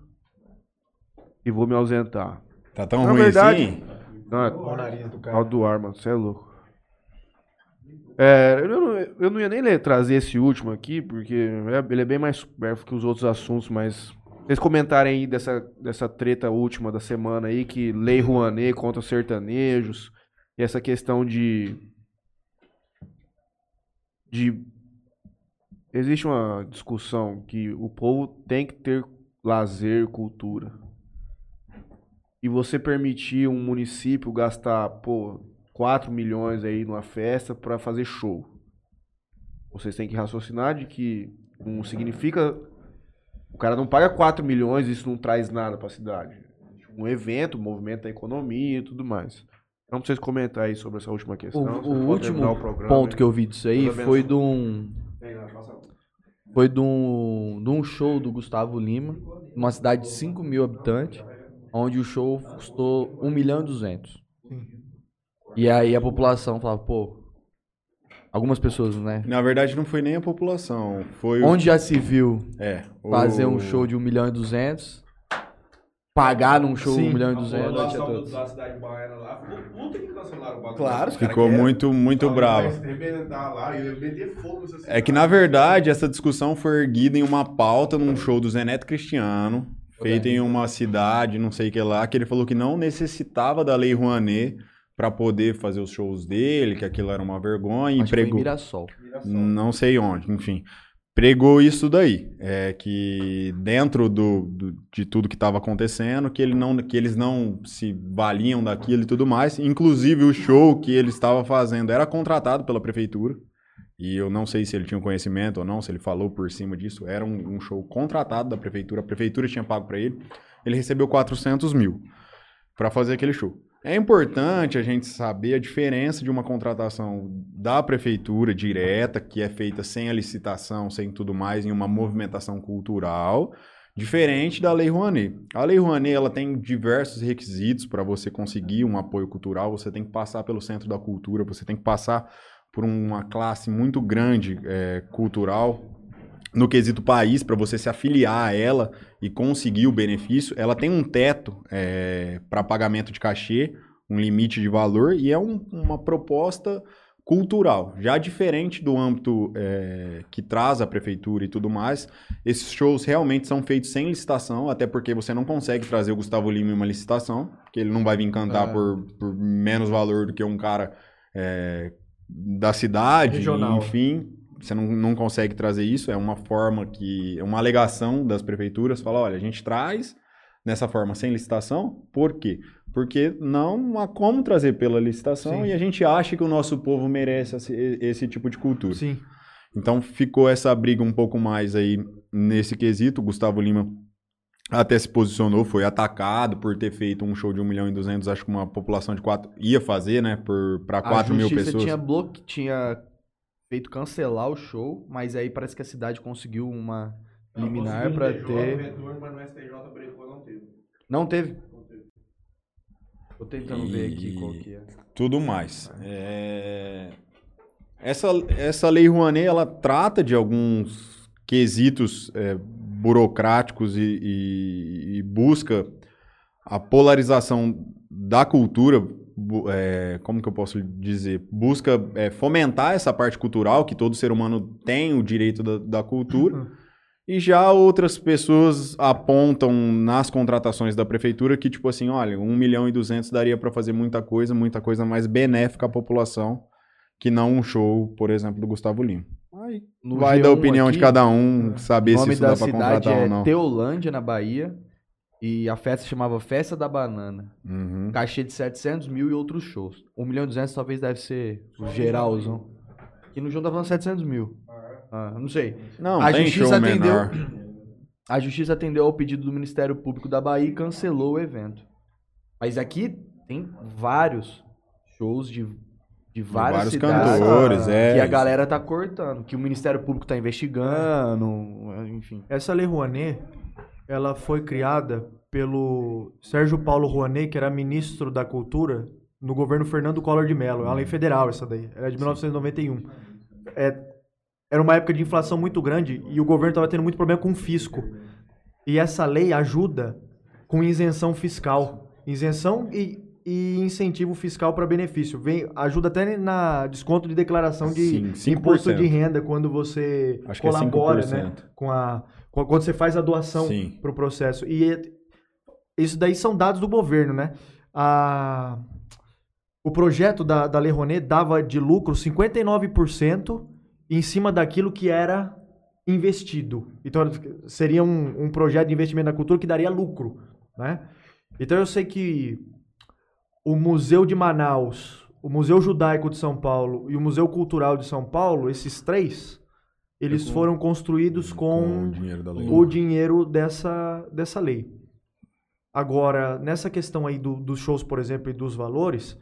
E vou me ausentar. Tá tão Na ruim verdade- assim? Não, é O nariz do cara. Pau do ar, mano. Você é louco. É, eu, não, eu não ia nem ler- trazer esse último aqui, porque é- ele é bem mais supérfluo que os outros assuntos, mas. Vocês comentarem aí dessa, dessa treta última da semana aí, que Lei Rouanet contra os sertanejos, e essa questão de. de. Existe uma discussão que o povo tem que ter lazer, cultura. E você permitir um município gastar, pô, 4 milhões aí numa festa pra fazer show. Vocês têm que raciocinar de que não significa. O cara não paga 4 milhões e isso não traz nada pra cidade. Um evento, movimento da economia e tudo mais. Então, pra vocês comentar aí sobre essa última O, questão. o podem último o programa, ponto hein? que eu vi disso aí foi de um. Foi de um, de um show do Gustavo Lima, numa cidade de 5 mil habitantes, onde o show custou 1 milhão e 200. E aí a população falava, pô, algumas pessoas, né? Na verdade, não foi nem a população. Foi o- Onde já se viu É. o- fazer um show de 1 milhão e 200, pagar num show Sim. 1 milhão e A 200. população do- da cidade baiana lá ficou puta que cancelaram o bagulho. Claro, Ficou muito, muito bravo. lá e meter fogo nessa É que, na verdade, essa discussão foi erguida em uma pauta num show do Zé Neto Cristiano, feito em uma cidade, não sei o que lá, que ele falou que não necessitava da Lei Rouanet para poder fazer os shows dele, que aquilo era uma vergonha, e Acho em pregou. Mirassol. Não sei onde, enfim. Pregou isso daí. É que dentro do, do- de tudo que estava acontecendo, que, ele não, que eles não se valiam daquilo e tudo mais. Inclusive, o show que ele estava fazendo era contratado pela prefeitura. E eu não sei se ele tinha um conhecimento ou não, se ele falou por cima disso. Era um, um show contratado da prefeitura. A prefeitura tinha pago para ele. Ele recebeu 400 mil para fazer aquele show. É importante a gente saber a diferença de uma contratação da prefeitura direta, que é feita sem a licitação, sem tudo mais, em uma movimentação cultural, diferente da Lei Rouanet. A Lei Rouanet ela tem diversos requisitos para você conseguir um apoio cultural. Você tem que passar pelo Centro da Cultura, você tem que passar por uma classe muito grande é, cultural no quesito país para você se afiliar a ela e conseguir o benefício. Ela tem um teto para pagamento de cachê, um limite de valor e é um- uma proposta cultural, já diferente do âmbito é, que traz a prefeitura e tudo mais. Esses shows realmente são feitos sem licitação, até porque você não consegue trazer o Gustavo Lima em uma licitação, porque ele não vai vir cantar É. por, por menos valor do que um cara é, da cidade, Regional. enfim. Você não, não consegue trazer isso, é uma forma que. É uma alegação das prefeituras, fala, olha, a gente traz nessa forma sem licitação, por quê? Porque não há como trazer pela licitação Sim. e a gente acha que o nosso povo merece esse, esse tipo de cultura. Sim. Então ficou essa briga um pouco mais aí nesse quesito. O Gustavo Lima até se posicionou, foi atacado por ter feito um show de 1 milhão e 200, acho que uma população de 4 ia fazer, né, para A 4 mil justiça pessoas. tinha bloque... tinha feito cancelar o show, mas aí parece que a cidade conseguiu uma liminar pra ter. Mas no STJ brecou não teve. Não teve? Tô tentando ver aqui E- qual que é. tudo mais. É, Essa, essa lei Rouanet, ela trata de alguns quesitos é, burocráticos e, e- e busca a polarização da cultura, é, como que eu posso dizer? Busca é, fomentar essa parte cultural, que todo ser humano tem o direito da, da cultura. E já outras pessoas apontam nas contratações da prefeitura que, tipo assim, olha, 1 milhão e 200 daria para fazer muita coisa, muita coisa mais benéfica à população, que não um show, por exemplo, do Gustavo Lima. Aí No vai da G1 opinião de aqui, cada um, O saber se isso da dá pra contratar é ou não. Teolândia, na Bahia. E a festa se chamava Festa da Banana. Uhum. Cachê de 700 mil e outros shows. 1 milhão e 200 talvez deve ser o geralzão. E no jogo tá falando 700 mil. Ah, não sei. Não, A tem justiça show atendeu- menor. A justiça atendeu ao pedido do Ministério Público da Bahia e cancelou o evento. Mas aqui tem vários shows de, de várias Vários cidades cantores, é. que a galera tá cortando, que o Ministério Público tá investigando, enfim. Essa lei Rouanet, ela foi criada pelo Sérgio Paulo Rouanet, que era ministro da Cultura no governo Fernando Collor de Mello. É uma lei federal essa daí. Era de 1991. É, era uma época de inflação muito grande e o governo estava tendo muito problema com o fisco. E essa lei ajuda com isenção fiscal. Isenção e, e incentivo fiscal para benefício. Vem, ajuda até na desconto de declaração de Sim, 5%. imposto de renda quando você Acho é colabora, 5%. né? Com a, com- quando você faz a doação para o processo. E é- isso daí são dados do governo, né? A, o projeto da, da Lei Rouanet dava de lucro 59% em cima daquilo que era investido. Então, seria um, um projeto de investimento na cultura que daria lucro, né? Então, eu sei que o Museu de Manaus, o Museu Judaico de São Paulo e o Museu Cultural de São Paulo, esses três, eles com- foram construídos Com o com dinheiro da lei. o dinheiro dessa, dessa lei. Agora, nessa questão aí do- dos shows, por exemplo, e dos valores,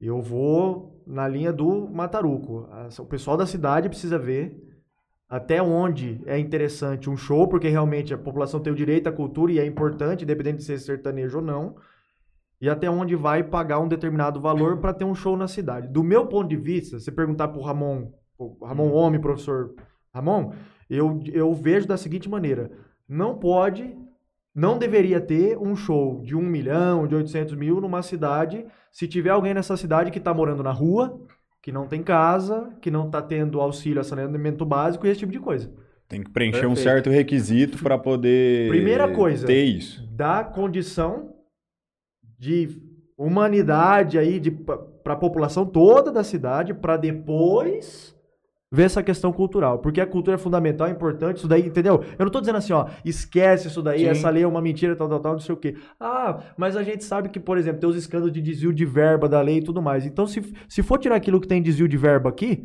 eu vou na linha do Mataruco. O pessoal da cidade precisa ver até onde é interessante um show, porque realmente a população tem o direito à cultura e é importante, independente de ser sertanejo ou não, e até onde vai pagar um determinado valor para ter um show na cidade. Do meu ponto de vista, se perguntar pro Ramon, o Ramon Homem, professor Ramon, eu, eu vejo da seguinte maneira: não pode, não deveria ter um show de 1 milhão, de 800 mil numa cidade, se tiver alguém nessa cidade que está morando na rua, que não tem casa, que não está tendo auxílio a saneamento básico e esse tipo de coisa. Tem que preencher um Perfeito. certo requisito para poder Primeira coisa. ter isso. Dá condição de humanidade aí para a população toda da cidade, para depois ver essa questão cultural, porque a cultura é fundamental, é importante, isso daí, entendeu? Eu não tô dizendo assim, ó, esquece isso daí, Sim. essa lei é uma mentira, tal, tal, tal, não sei o quê. Ah, mas a gente sabe que, por exemplo, tem os escândalos de desvio de verba da lei e tudo mais. Então, se, se for tirar aquilo que tem desvio de verba aqui,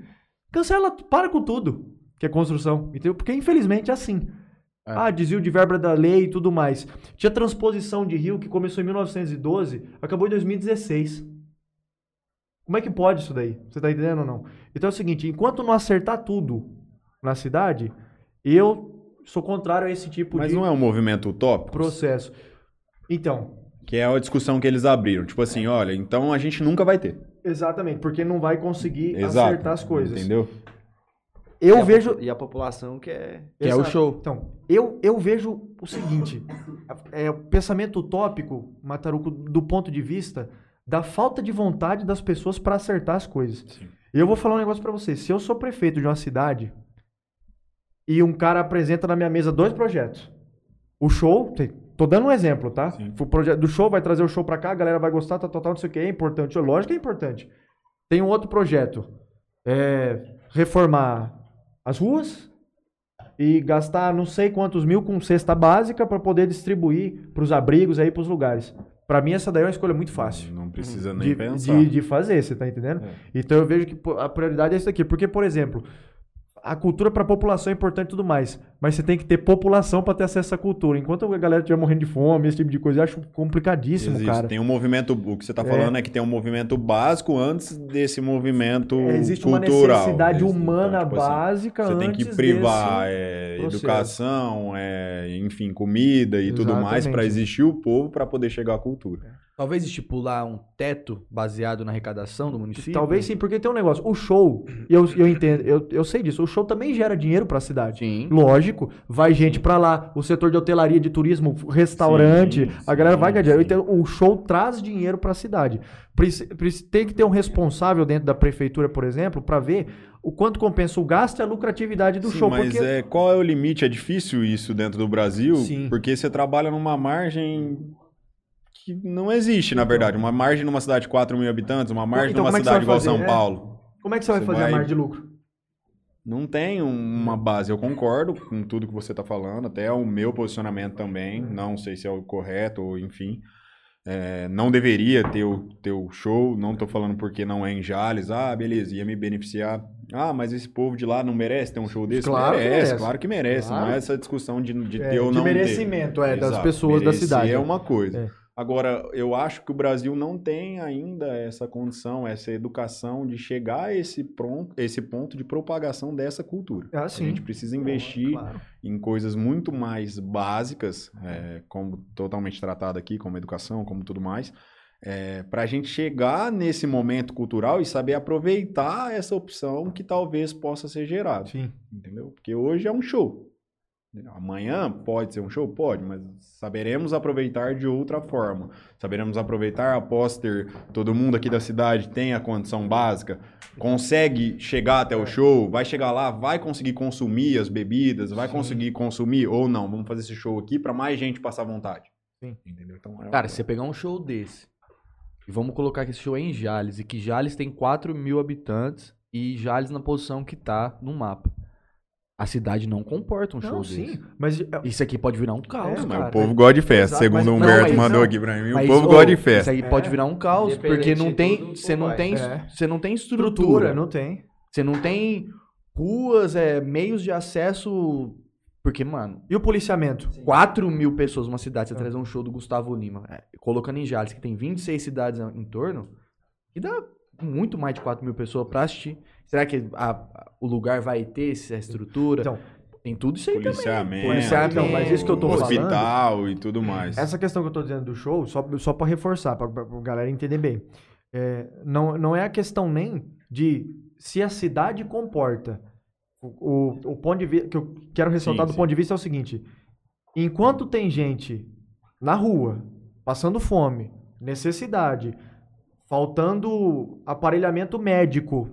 cancela, para com tudo, que é construção, entendeu? Porque, infelizmente, é assim. É. Ah, desvio de verba da lei e tudo mais. Tinha transposição de Rio que começou em 1912, acabou em 2016. Como é que pode isso daí? Você tá entendendo ou não? Então é o seguinte, enquanto não acertar tudo na cidade, eu sou contrário a esse tipo Mas de não é um movimento utópico? processo. Então, Que é a discussão que eles abriram. Tipo assim, olha, então a gente nunca vai ter. exatamente, porque não vai conseguir Exato. acertar as coisas. Entendeu? Eu E a vejo, popu- E a população quer. Que é o show. Então, eu, eu vejo o seguinte: é, o pensamento utópico, Mataruco, do ponto de vista da falta de vontade das pessoas para acertar as coisas. E eu vou falar um negócio para você: se eu sou prefeito de uma cidade e um cara apresenta na minha mesa dois projetos, o show, tô dando um exemplo, tá? Sim. O projeto do show vai trazer o show para cá, a galera vai gostar, tal, tal, tal, não sei o que, é importante. Lógico que é importante. Tem um outro projeto: é, reformar as ruas e gastar não sei quantos mil com cesta básica para poder distribuir para os abrigos aí para os lugares. Para mim essa daí é uma escolha muito fácil Não precisa nem de, pensar. de, de fazer, você tá entendendo? É. Então eu vejo que a prioridade é isso aqui, porque por exemplo, a cultura pra população é importante e tudo mais. Mas você tem que ter população pra ter acesso à cultura. Enquanto a galera estiver morrendo de fome, esse tipo de coisa, eu acho complicadíssimo, Existe. cara. Tem um movimento, o que você está É. falando é que tem um movimento básico antes desse movimento É, existe cultural. uma necessidade Existe. humana Então, tipo assim, básica Você tem que privar é, educação, é, enfim, comida e tudo mais para Exatamente. existir o povo para poder chegar à cultura. Talvez estipular um teto baseado na arrecadação do município? Talvez sim, porque tem um negócio. O show, eu, eu entendo, eu, eu sei disso, o show também gera dinheiro pra cidade. Sim. Lógico, vai gente pra lá, o setor de hotelaria, de turismo, restaurante, Sim, a galera sim, vai ganhar dinheiro. Então, o show traz dinheiro pra cidade. Preci- preci- Tem que ter um responsável dentro da prefeitura, por exemplo, pra ver o quanto compensa o gasto e a lucratividade do Sim, show. mas porque é, qual é o limite? É difícil isso dentro do Brasil, Sim. porque você trabalha numa margem que não existe, na verdade. Uma margem numa cidade de 4 mil habitantes, uma margem Então, numa é cidade vai igual São fazer? É. Paulo. como é que você vai você fazer vai- a margem de lucro? Não tem uma base. Eu concordo com tudo que você está falando, até o meu posicionamento também. Não sei se é o correto, ou enfim. É, não deveria ter o, ter o show. Não estou falando porque não é em Jales. Ah, beleza, ia me beneficiar. Ah, mas esse povo de lá não merece ter um show desse? Claro que merece, merece. claro que merece. Claro. Não é essa discussão de, de É, ter ou de não merecimento, ter. é, das Exato. pessoas da cidade. É uma coisa. É. Agora, eu acho que o Brasil não tem ainda essa condição, essa educação de chegar a esse, pronto, esse ponto de propagação dessa cultura. Ah, A gente precisa investir Claro. em coisas muito mais básicas, é, como totalmente tratado aqui, como educação, como tudo mais, para a gente chegar nesse momento cultural e saber aproveitar essa opção que talvez possa ser gerada. Sim. Entendeu? Porque hoje é um show. Amanhã pode ser um show? Pode, mas saberemos aproveitar de outra forma. Saberemos aproveitar após ter todo mundo aqui da cidade tem a condição básica, consegue chegar até o show, vai chegar lá, vai conseguir consumir as bebidas, vai conseguir consumir ou não. Vamos fazer esse show aqui para mais gente passar vontade. Sim. Entendeu? Então, é Cara, se você pegar um show desse, e vamos colocar que esse show é em Jales, e que Jales tem 4 mil habitantes, e Jales na posição que tá no mapa. A cidade não comporta um show Não, desse. sim. Mas é, Isso aqui pode virar um caos, É, mas cara. o povo gosta de festa, Exato, segundo o não, Humberto mas mandou não. aqui pra mim. Mas, o povo gosta de Isso festa. aí pode virar um caos, porque não tem, você não tem, É. você não tem estrutura, estrutura, não tem. você não tem ruas, é, meios de acesso, porque mano, E o policiamento? 4 mil pessoas numa cidade, você Ah. trazer um show do Gustavo Lima, é, colocando em Jales, que tem 26 cidades em torno, e dá muito mais de 4 mil pessoas pra assistir. Será que a- o lugar vai ter essa estrutura? Então, tem tudo isso aí Policiamento, Policiamento, Então, mas isso que eu tô falando- hospital e tudo mais. Essa questão que eu tô dizendo do show, só, só para reforçar, pra, pra, pra galera entender bem. É, não, não é a questão nem de se a cidade comporta. O, o, o ponto de vista que eu quero ressaltar Sim, do sim. ponto de vista é o seguinte: enquanto tem gente na rua, passando fome, necessidade, faltando aparelhamento médico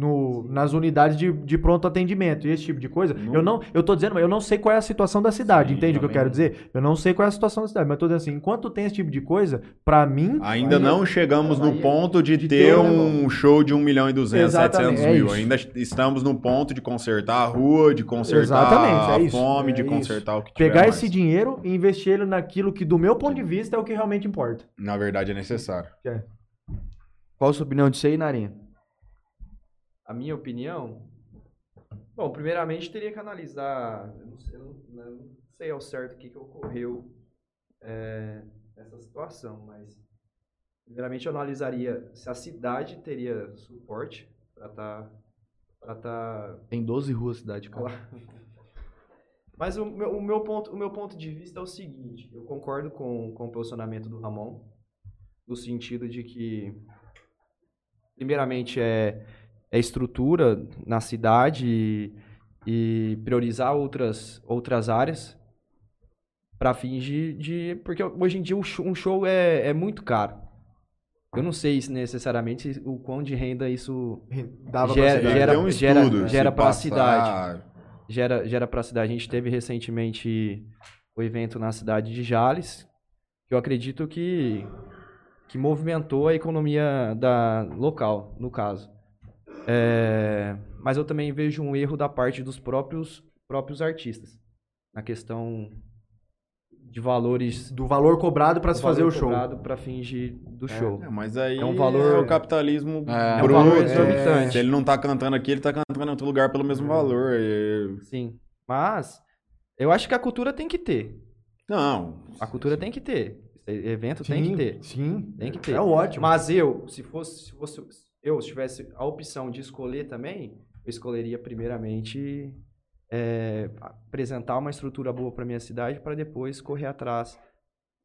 no, nas unidades de, de pronto atendimento e esse tipo de coisa, Não- eu não, eu tô dizendo, eu não sei qual é a situação da cidade, Sim, entende o que eu quero dizer? Eu não sei qual é a situação da cidade, mas eu tô dizendo assim, enquanto tem esse tipo de coisa, pra mim, Ainda não chegamos no ponto de, de ter ter um show de 1 milhão e 200, Exatamente, 700 é mil. isso. Ainda estamos no ponto de consertar a rua, de consertar Exatamente, é a isso, fome, é de isso. consertar o que tiver pegar mais. esse dinheiro e investir ele naquilo que, do meu ponto de vista, é o que realmente importa. Na verdade é necessário. Qual a sua opinião disso aí, Narinha? A minha opinião? Bom, primeiramente teria que analisar. Eu não sei, eu não- eu não sei ao certo o que, que ocorreu é, nessa situação, mas. Primeiramente eu analisaria se a cidade teria suporte para estar. Tá, tá Tem 12 ruas cidade, cara. Mas o meu, o, meu ponto, o meu ponto de vista é o seguinte: eu concordo com, com o posicionamento do Ramon, no sentido de que, primeiramente, é, é estrutura na cidade e, e priorizar outras, outras áreas para fins de, de. Porque hoje em dia o show- um show é, é muito caro. Eu não sei se necessariamente o quão de renda isso Dava Gera- pra cidade. gera- um gera- estudo, se gera pra passar- cidade. gera, gera para a cidade. A gente teve recentemente o evento na cidade de Jales, que eu acredito que, que movimentou a economia da local, no caso. É, mas eu também vejo um erro da parte dos próprios, próprios artistas, na questão de valores Do valor cobrado pra se fazer o show. para fins de- do show. É, mas aí É um valor- é o capitalismo É, É um bruto. valor É, exorbitante. Se ele não tá cantando aqui, ele tá cantando em outro lugar pelo mesmo valor. e- Sim. Mas eu acho que a cultura tem que ter. Não. A cultura tem que ter. Evento tem que ter. Sim. Tem que ter. É ótimo. Mas eu, se fosse, se fosse eu, se tivesse a opção de escolher também, eu escolheria primeiramente é, apresentar uma estrutura boa para minha cidade para depois correr atrás,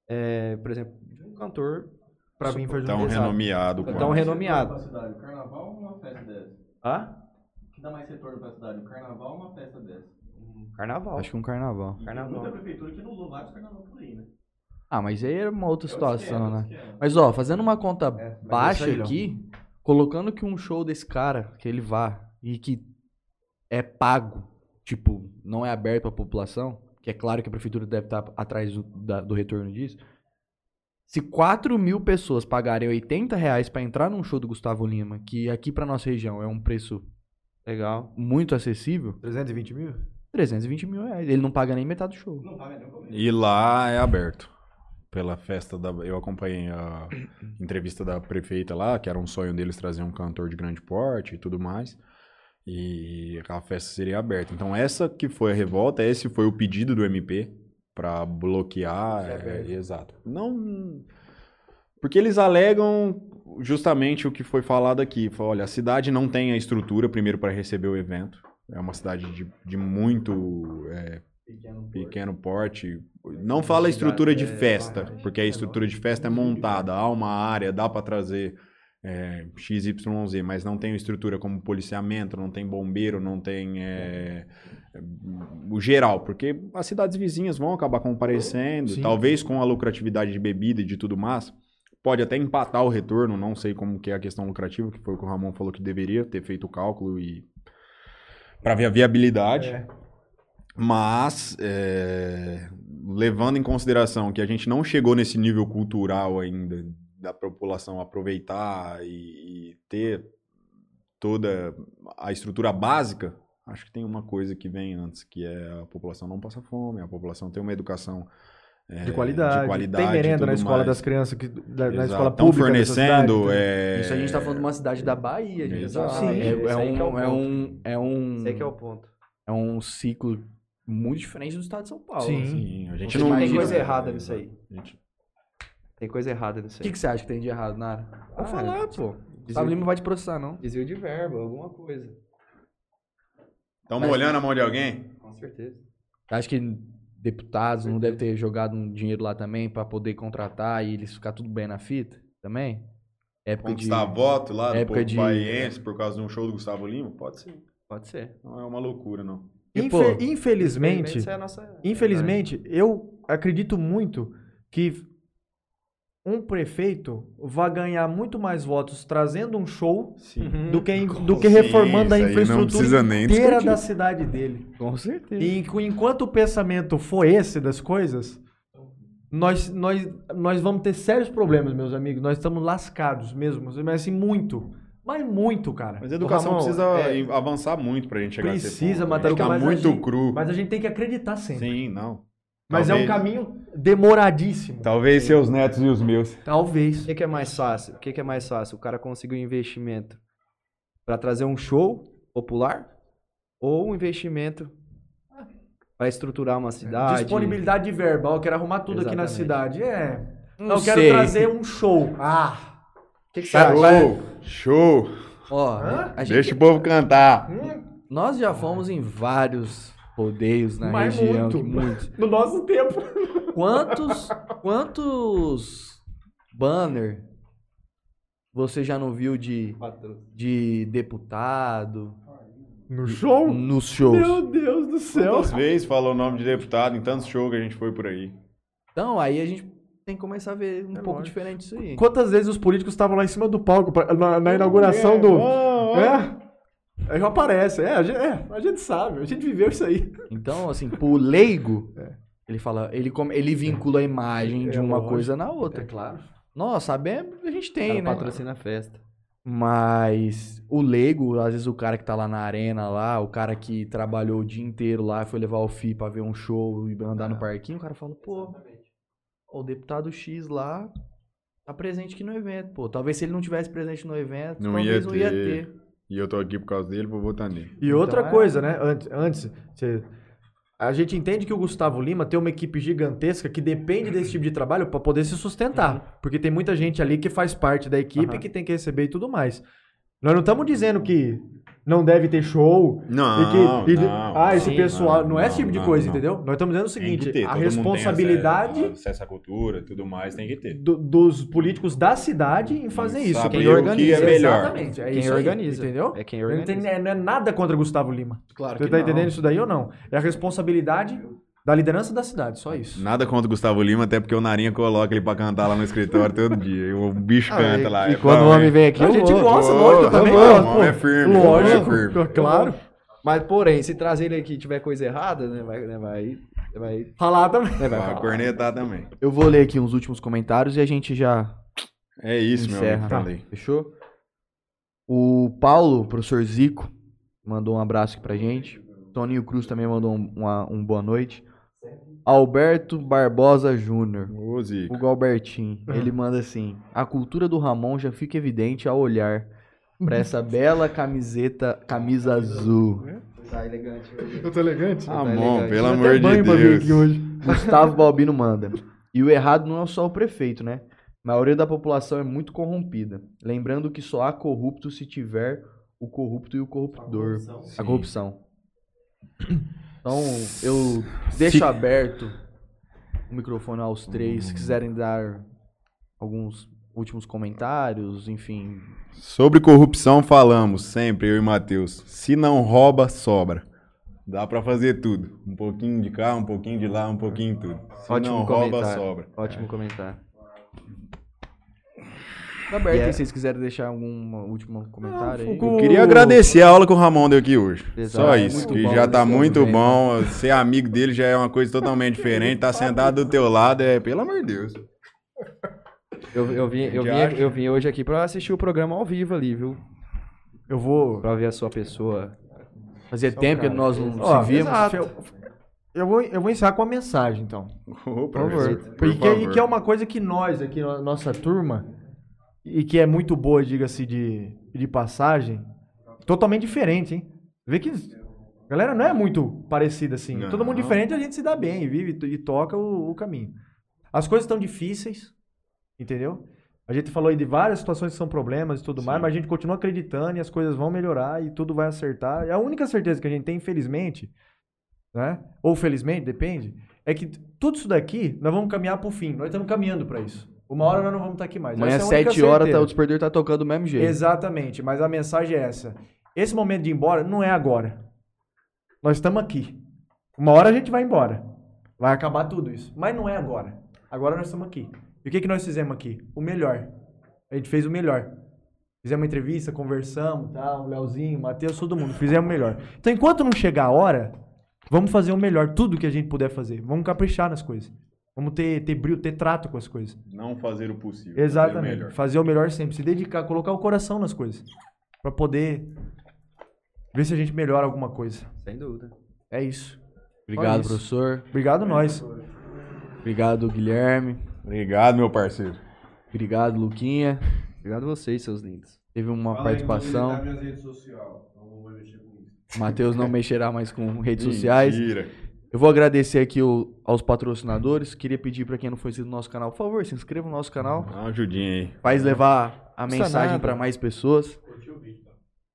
é, por exemplo, de um cantor Pra mim fazer Tão um Exato. renomeado. Tão quanto. renomeado. cidade, o carnaval ou uma festa dessa? Hã? O que dá mais retorno pra cidade, o carnaval ou uma festa dessa? Carnaval. Acho que um carnaval. Carnaval. Muita prefeitura que anulou vários carnaval por aí, né? Ah, mas aí era uma outra situação, né? né? Mas ó, fazendo uma conta mas baixa aí, não. Colocando que um show desse cara, que ele vá e que é pago, tipo, não é aberto pra população, que é claro que a prefeitura deve estar atrás do, da- do retorno disso. Se 4 mil pessoas pagarem 80 reais pra entrar num show do Gustavo Lima, que aqui pra nossa região é um preço Legal. muito acessível, 320 mil? 320 mil reais. Ele não paga nem metade do show. E lá é aberto. Pela festa da. Eu acompanhei a entrevista da prefeita lá, que era um sonho deles trazer um cantor de grande porte e tudo mais. E a festa seria aberta. Então, essa que foi a revolta, esse foi o pedido do MP para bloquear. é, exato. Não. Porque eles alegam justamente o que foi falado aqui. Fala, Olha, a cidade não tem a estrutura, primeiro, para receber o evento. É uma cidade de, de muito é, pequeno porte. Não fala estrutura de festa, porque a estrutura de festa é montada, há uma área, dá para trazer é, XYZ, mas não tem estrutura como policiamento, não tem bombeiro, não tem é, o geral, porque as cidades vizinhas vão acabar comparecendo, Sim. talvez com a lucratividade de bebida e de tudo mais, pode até empatar o retorno, não sei como que é a questão lucrativa, que foi o que o Ramon falou que deveria ter feito o cálculo e para ver a viabilidade. É. Mas, é, levando em consideração que a gente não chegou nesse nível cultural ainda da população aproveitar e, e ter toda a estrutura básica, acho que tem uma coisa que vem antes, que é a população não passa fome, a população tem uma educação é, De qualidade. de qualidade Tem merenda na escola mais. das crianças, que, da, na escola Tão pública. fornecendo. então. é, Isso a gente tá falando de uma cidade da Bahia. Exato. Ah, Sim. É, Esse é é o um, é ponto. um. É um. Esse que é o ponto. É um ciclo muito diferente do estado de São Paulo. Sim. Sim, a gente Você não tem coisa errada nisso aí. A gente- Tem coisa errada nisso O aí. que, que você acha que tem de errado, Nara? Vou Ah, falar, pô. Desvio, Gustavo Lima não vai te processar, não. desvio de verba, alguma coisa. Estamos olhando a mão de alguém? Com certeza. Acho que deputados não devem ter jogado um dinheiro lá também pra poder contratar e eles ficar tudo bem na fita também? Época Conquistar de... voto lá do época povo de- baiense por causa de um show do Gustavo Lima? Pode ser. Pode ser. Não é uma loucura, não. E, Infe- infelizmente, Isso é a nossa. infelizmente, eu acredito muito que um prefeito vai ganhar muito mais votos trazendo um show Sim. do que, do que reformando a isso infraestrutura inteira da cidade dele. Com certeza. E enqu- enquanto o pensamento for esse das coisas, nós, nós, nós vamos ter sérios problemas, meus amigos. Nós estamos lascados mesmo, mas assim, muito. Mas muito, cara. Mas a educação Ramon, precisa é, avançar muito pra gente chegar a esse Precisa, ponto. Mataruca, Fica mas a muito gente- cru. Mas a gente tem que acreditar sempre. Sim, não. Mas é um Talvez- caminho demoradíssimo. Talvez seus netos e os meus. O Talvez. que, que é mais fácil? O que, que é mais fácil? O cara conseguir um investimento pra trazer um show popular ou um investimento pra estruturar uma cidade? Disponibilidade de verba. ó, Eu quero arrumar tudo aqui na Exatamente. cidade. É. Não eu quero sei. trazer um show. Ah. O que, que você acha? Show! Show! Ó, a gente, Deixa o povo cantar. nós já fomos em vários rodeios na Mas região. muito. que muitos. No nosso tempo. Quantos, quantos banner você já não viu de, de deputado No show? nos shows? Meu Deus do céu. Quantas vezes falou o nome de deputado em tantos shows que a gente foi por aí? Então, aí a gente tem que começar a ver um É pouco lógico. diferente isso aí. Quantas vezes os políticos estavam lá em cima do palco pra- na, na inauguração do. É? Aí já aparece. É a, gente, é, a gente sabe, a gente viveu isso aí. Então, assim, pro leigo, ele fala, ele, come- ele vincula a imagem de É uma lógico. coisa na outra. claro. Nós sabemos, a gente tem, Cara, né? patrocina a festa. Mas o leigo, às vezes o cara que tá lá na arena lá, o cara que trabalhou o dia inteiro lá, foi levar o FI pra ver um show e andar no parquinho, o cara fala, pô, o deputado X lá tá presente aqui no evento, pô. Talvez se ele não tivesse presente no evento, Não talvez ia não ia ter. ter. E eu tô aqui por causa dele, vou votar nele. E outra Então é- coisa, né? Antes, antes você- a gente entende que o Gustavo Lima tem uma equipe gigantesca que depende desse tipo de trabalho para poder se sustentar. Porque tem muita gente ali que faz parte da equipe Aham. que tem que receber e tudo mais. Nós não estamos dizendo que não deve ter show. Não, e que, e não, ah, esse sim, pessoal. Não, é esse não, tipo de não, coisa, não. entendeu? Nós estamos dizendo o Tem seguinte: que ter, a todo mundo tem responsabilidade acesso, acesso à cultura, tudo mais, tem que ter. do- dos políticos da cidade em fazer Não isso. sabe Quem organiza, que é melhor. Exatamente. É Quem isso aí, organiza. entendeu? É quem Não, tem- organiza. não é nada contra Gustavo Lima. Claro Você que tá não. entendendo isso daí ou não? É a responsabilidade da liderança da cidade, só isso. Nada contra o Gustavo Lima, até porque o Narinha coloca ele pra cantar lá no escritório todo dia. E o bicho Ah, canta e- lá. E é quando o homem vem aqui, a eu gente vou. gosta, lógico, eu também pô, é firme, Lógico, o homem é firme. claro. Mas, porém, se trazer ele aqui e tiver coisa errada, né, vai, né, vai, vai, Falar também. né, vai Pra falar. cornetar também. Eu vou ler aqui uns últimos comentários e a gente já É isso, meu Encerra. amigo. Falei. Fechou? O Paulo, professor Zico, mandou um abraço aqui pra gente. Toninho Cruz também mandou um, uma- um boa noite. Alberto Barbosa Júnior, Ô, o Galbertinho, ele manda assim: A cultura do Ramon já fica evidente ao olhar pra essa bela camiseta, camisa azul. Tá elegante hoje. Eu tô elegante? Ah, elegante. bom, pelo amor de Deus. Gustavo Balbino manda. E o errado não é só o prefeito, né? A maioria da população é muito corrompida. Lembrando que só há corrupto se tiver o corrupto e o corruptor. A corrupção. Então, eu deixo aberto o microfone aos três, se quiserem dar alguns últimos comentários, enfim. Sobre corrupção falamos sempre, eu e Matheus. Se não rouba, sobra. Dá pra fazer tudo. Um pouquinho de cá, um pouquinho de lá, um pouquinho de tudo. Se Ótimo não rouba, comentário. sobra. Ótimo comentário. Tá aberto é- aí, se vocês quiserem deixar algum último comentário aí. Eu queria agradecer a aula que o Ramon deu aqui hoje. Exato, Só isso, muito que bom, já tá muito bom. Ser amigo dele já é uma coisa totalmente diferente. Tá sentado do teu lado, é, pelo amor de Deus. Eu, eu, vim, eu, vim, eu vim hoje aqui pra assistir o programa ao vivo ali, viu? Eu vou. Pra ver a sua pessoa. Fazia tempo que nós não Ó, se víamos. exato. Eu, vou, eu vou encerrar com a mensagem, então. Ô, favor. professor, E por que, e favor. que é uma coisa que nós aqui, nossa turma, e que é muito boa, diga-se de, de passagem, totalmente diferente, hein? Vê que a galera não é muito parecida assim. Não. Todo mundo diferente, a gente se dá bem, vive e toca o, o caminho. As coisas estão difíceis, entendeu? A gente falou aí de várias situações que são problemas e tudo mais, Sim. mas a gente continua acreditando e as coisas vão melhorar e tudo vai acertar. E a única certeza que a gente tem, infelizmente, né? Ou felizmente, depende, é que tudo isso daqui nós vamos caminhar pro fim. Nós estamos caminhando para isso. Uma hora nós não vamos estar aqui mais. Amanhã, é única 7 horas, tá, o despertador tá tocando do mesmo jeito. Exatamente, mas a mensagem é essa. Esse momento de ir embora não é agora. Nós estamos aqui. Uma hora a gente vai embora. Vai acabar tudo isso. Mas não é agora. Agora nós estamos aqui. E o que, que nós fizemos aqui? O melhor. A gente fez o melhor. Fizemos uma entrevista, conversamos, tá? o Leozinho, o Matheus, todo mundo. Fizemos o melhor. Então, enquanto não chegar a hora, vamos fazer o melhor. Tudo que a gente puder fazer. Vamos caprichar nas coisas. Vamos ter, ter brilho, ter trato com as coisas. Não fazer o possível. fazer o Exatamente. melhor. Fazer o melhor sempre, se dedicar, colocar o coração nas coisas. Pra poder ver se a gente melhora alguma coisa. Sem dúvida. É isso. Obrigado, isso. professor. Obrigado nós. Obrigado, Guilherme. Obrigado, meu parceiro. Obrigado, Luquinha. Obrigado a vocês, seus lindos. Teve uma Fala aí, participação. nas minhas redes sociais. Não vou mexer com isso. Matheus não mexerá mais com redes sociais. Mentira. Eu vou agradecer aqui o- aos patrocinadores. Queria pedir pra quem não foi inscrito no nosso canal, por favor, se inscreva no nosso canal. Dá uma ajudinha aí. Faz levar a mensagem pra mais pessoas.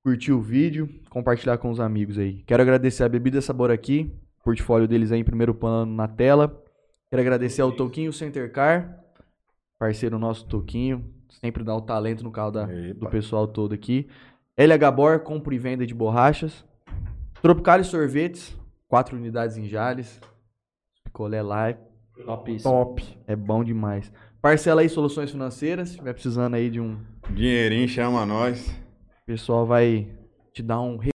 Curtir o vídeo, compartilhar com os amigos aí. Quero agradecer a Bebida Sabor aqui, portfólio deles aí em primeiro plano na tela. Quero agradecer ao Toquinho Center Car, parceiro nosso Toquinho, sempre dá o talento no carro da, do pessoal todo aqui. LH Bor, compra e venda de borrachas. Tropicália Sorvetes, quatro unidades em Jales. Picolé Live, Topíssimo. Top. é bom demais. Parcela aí soluções financeiras, se estiver precisando aí de um Dinheirinho chama nós. o pessoal vai te dar um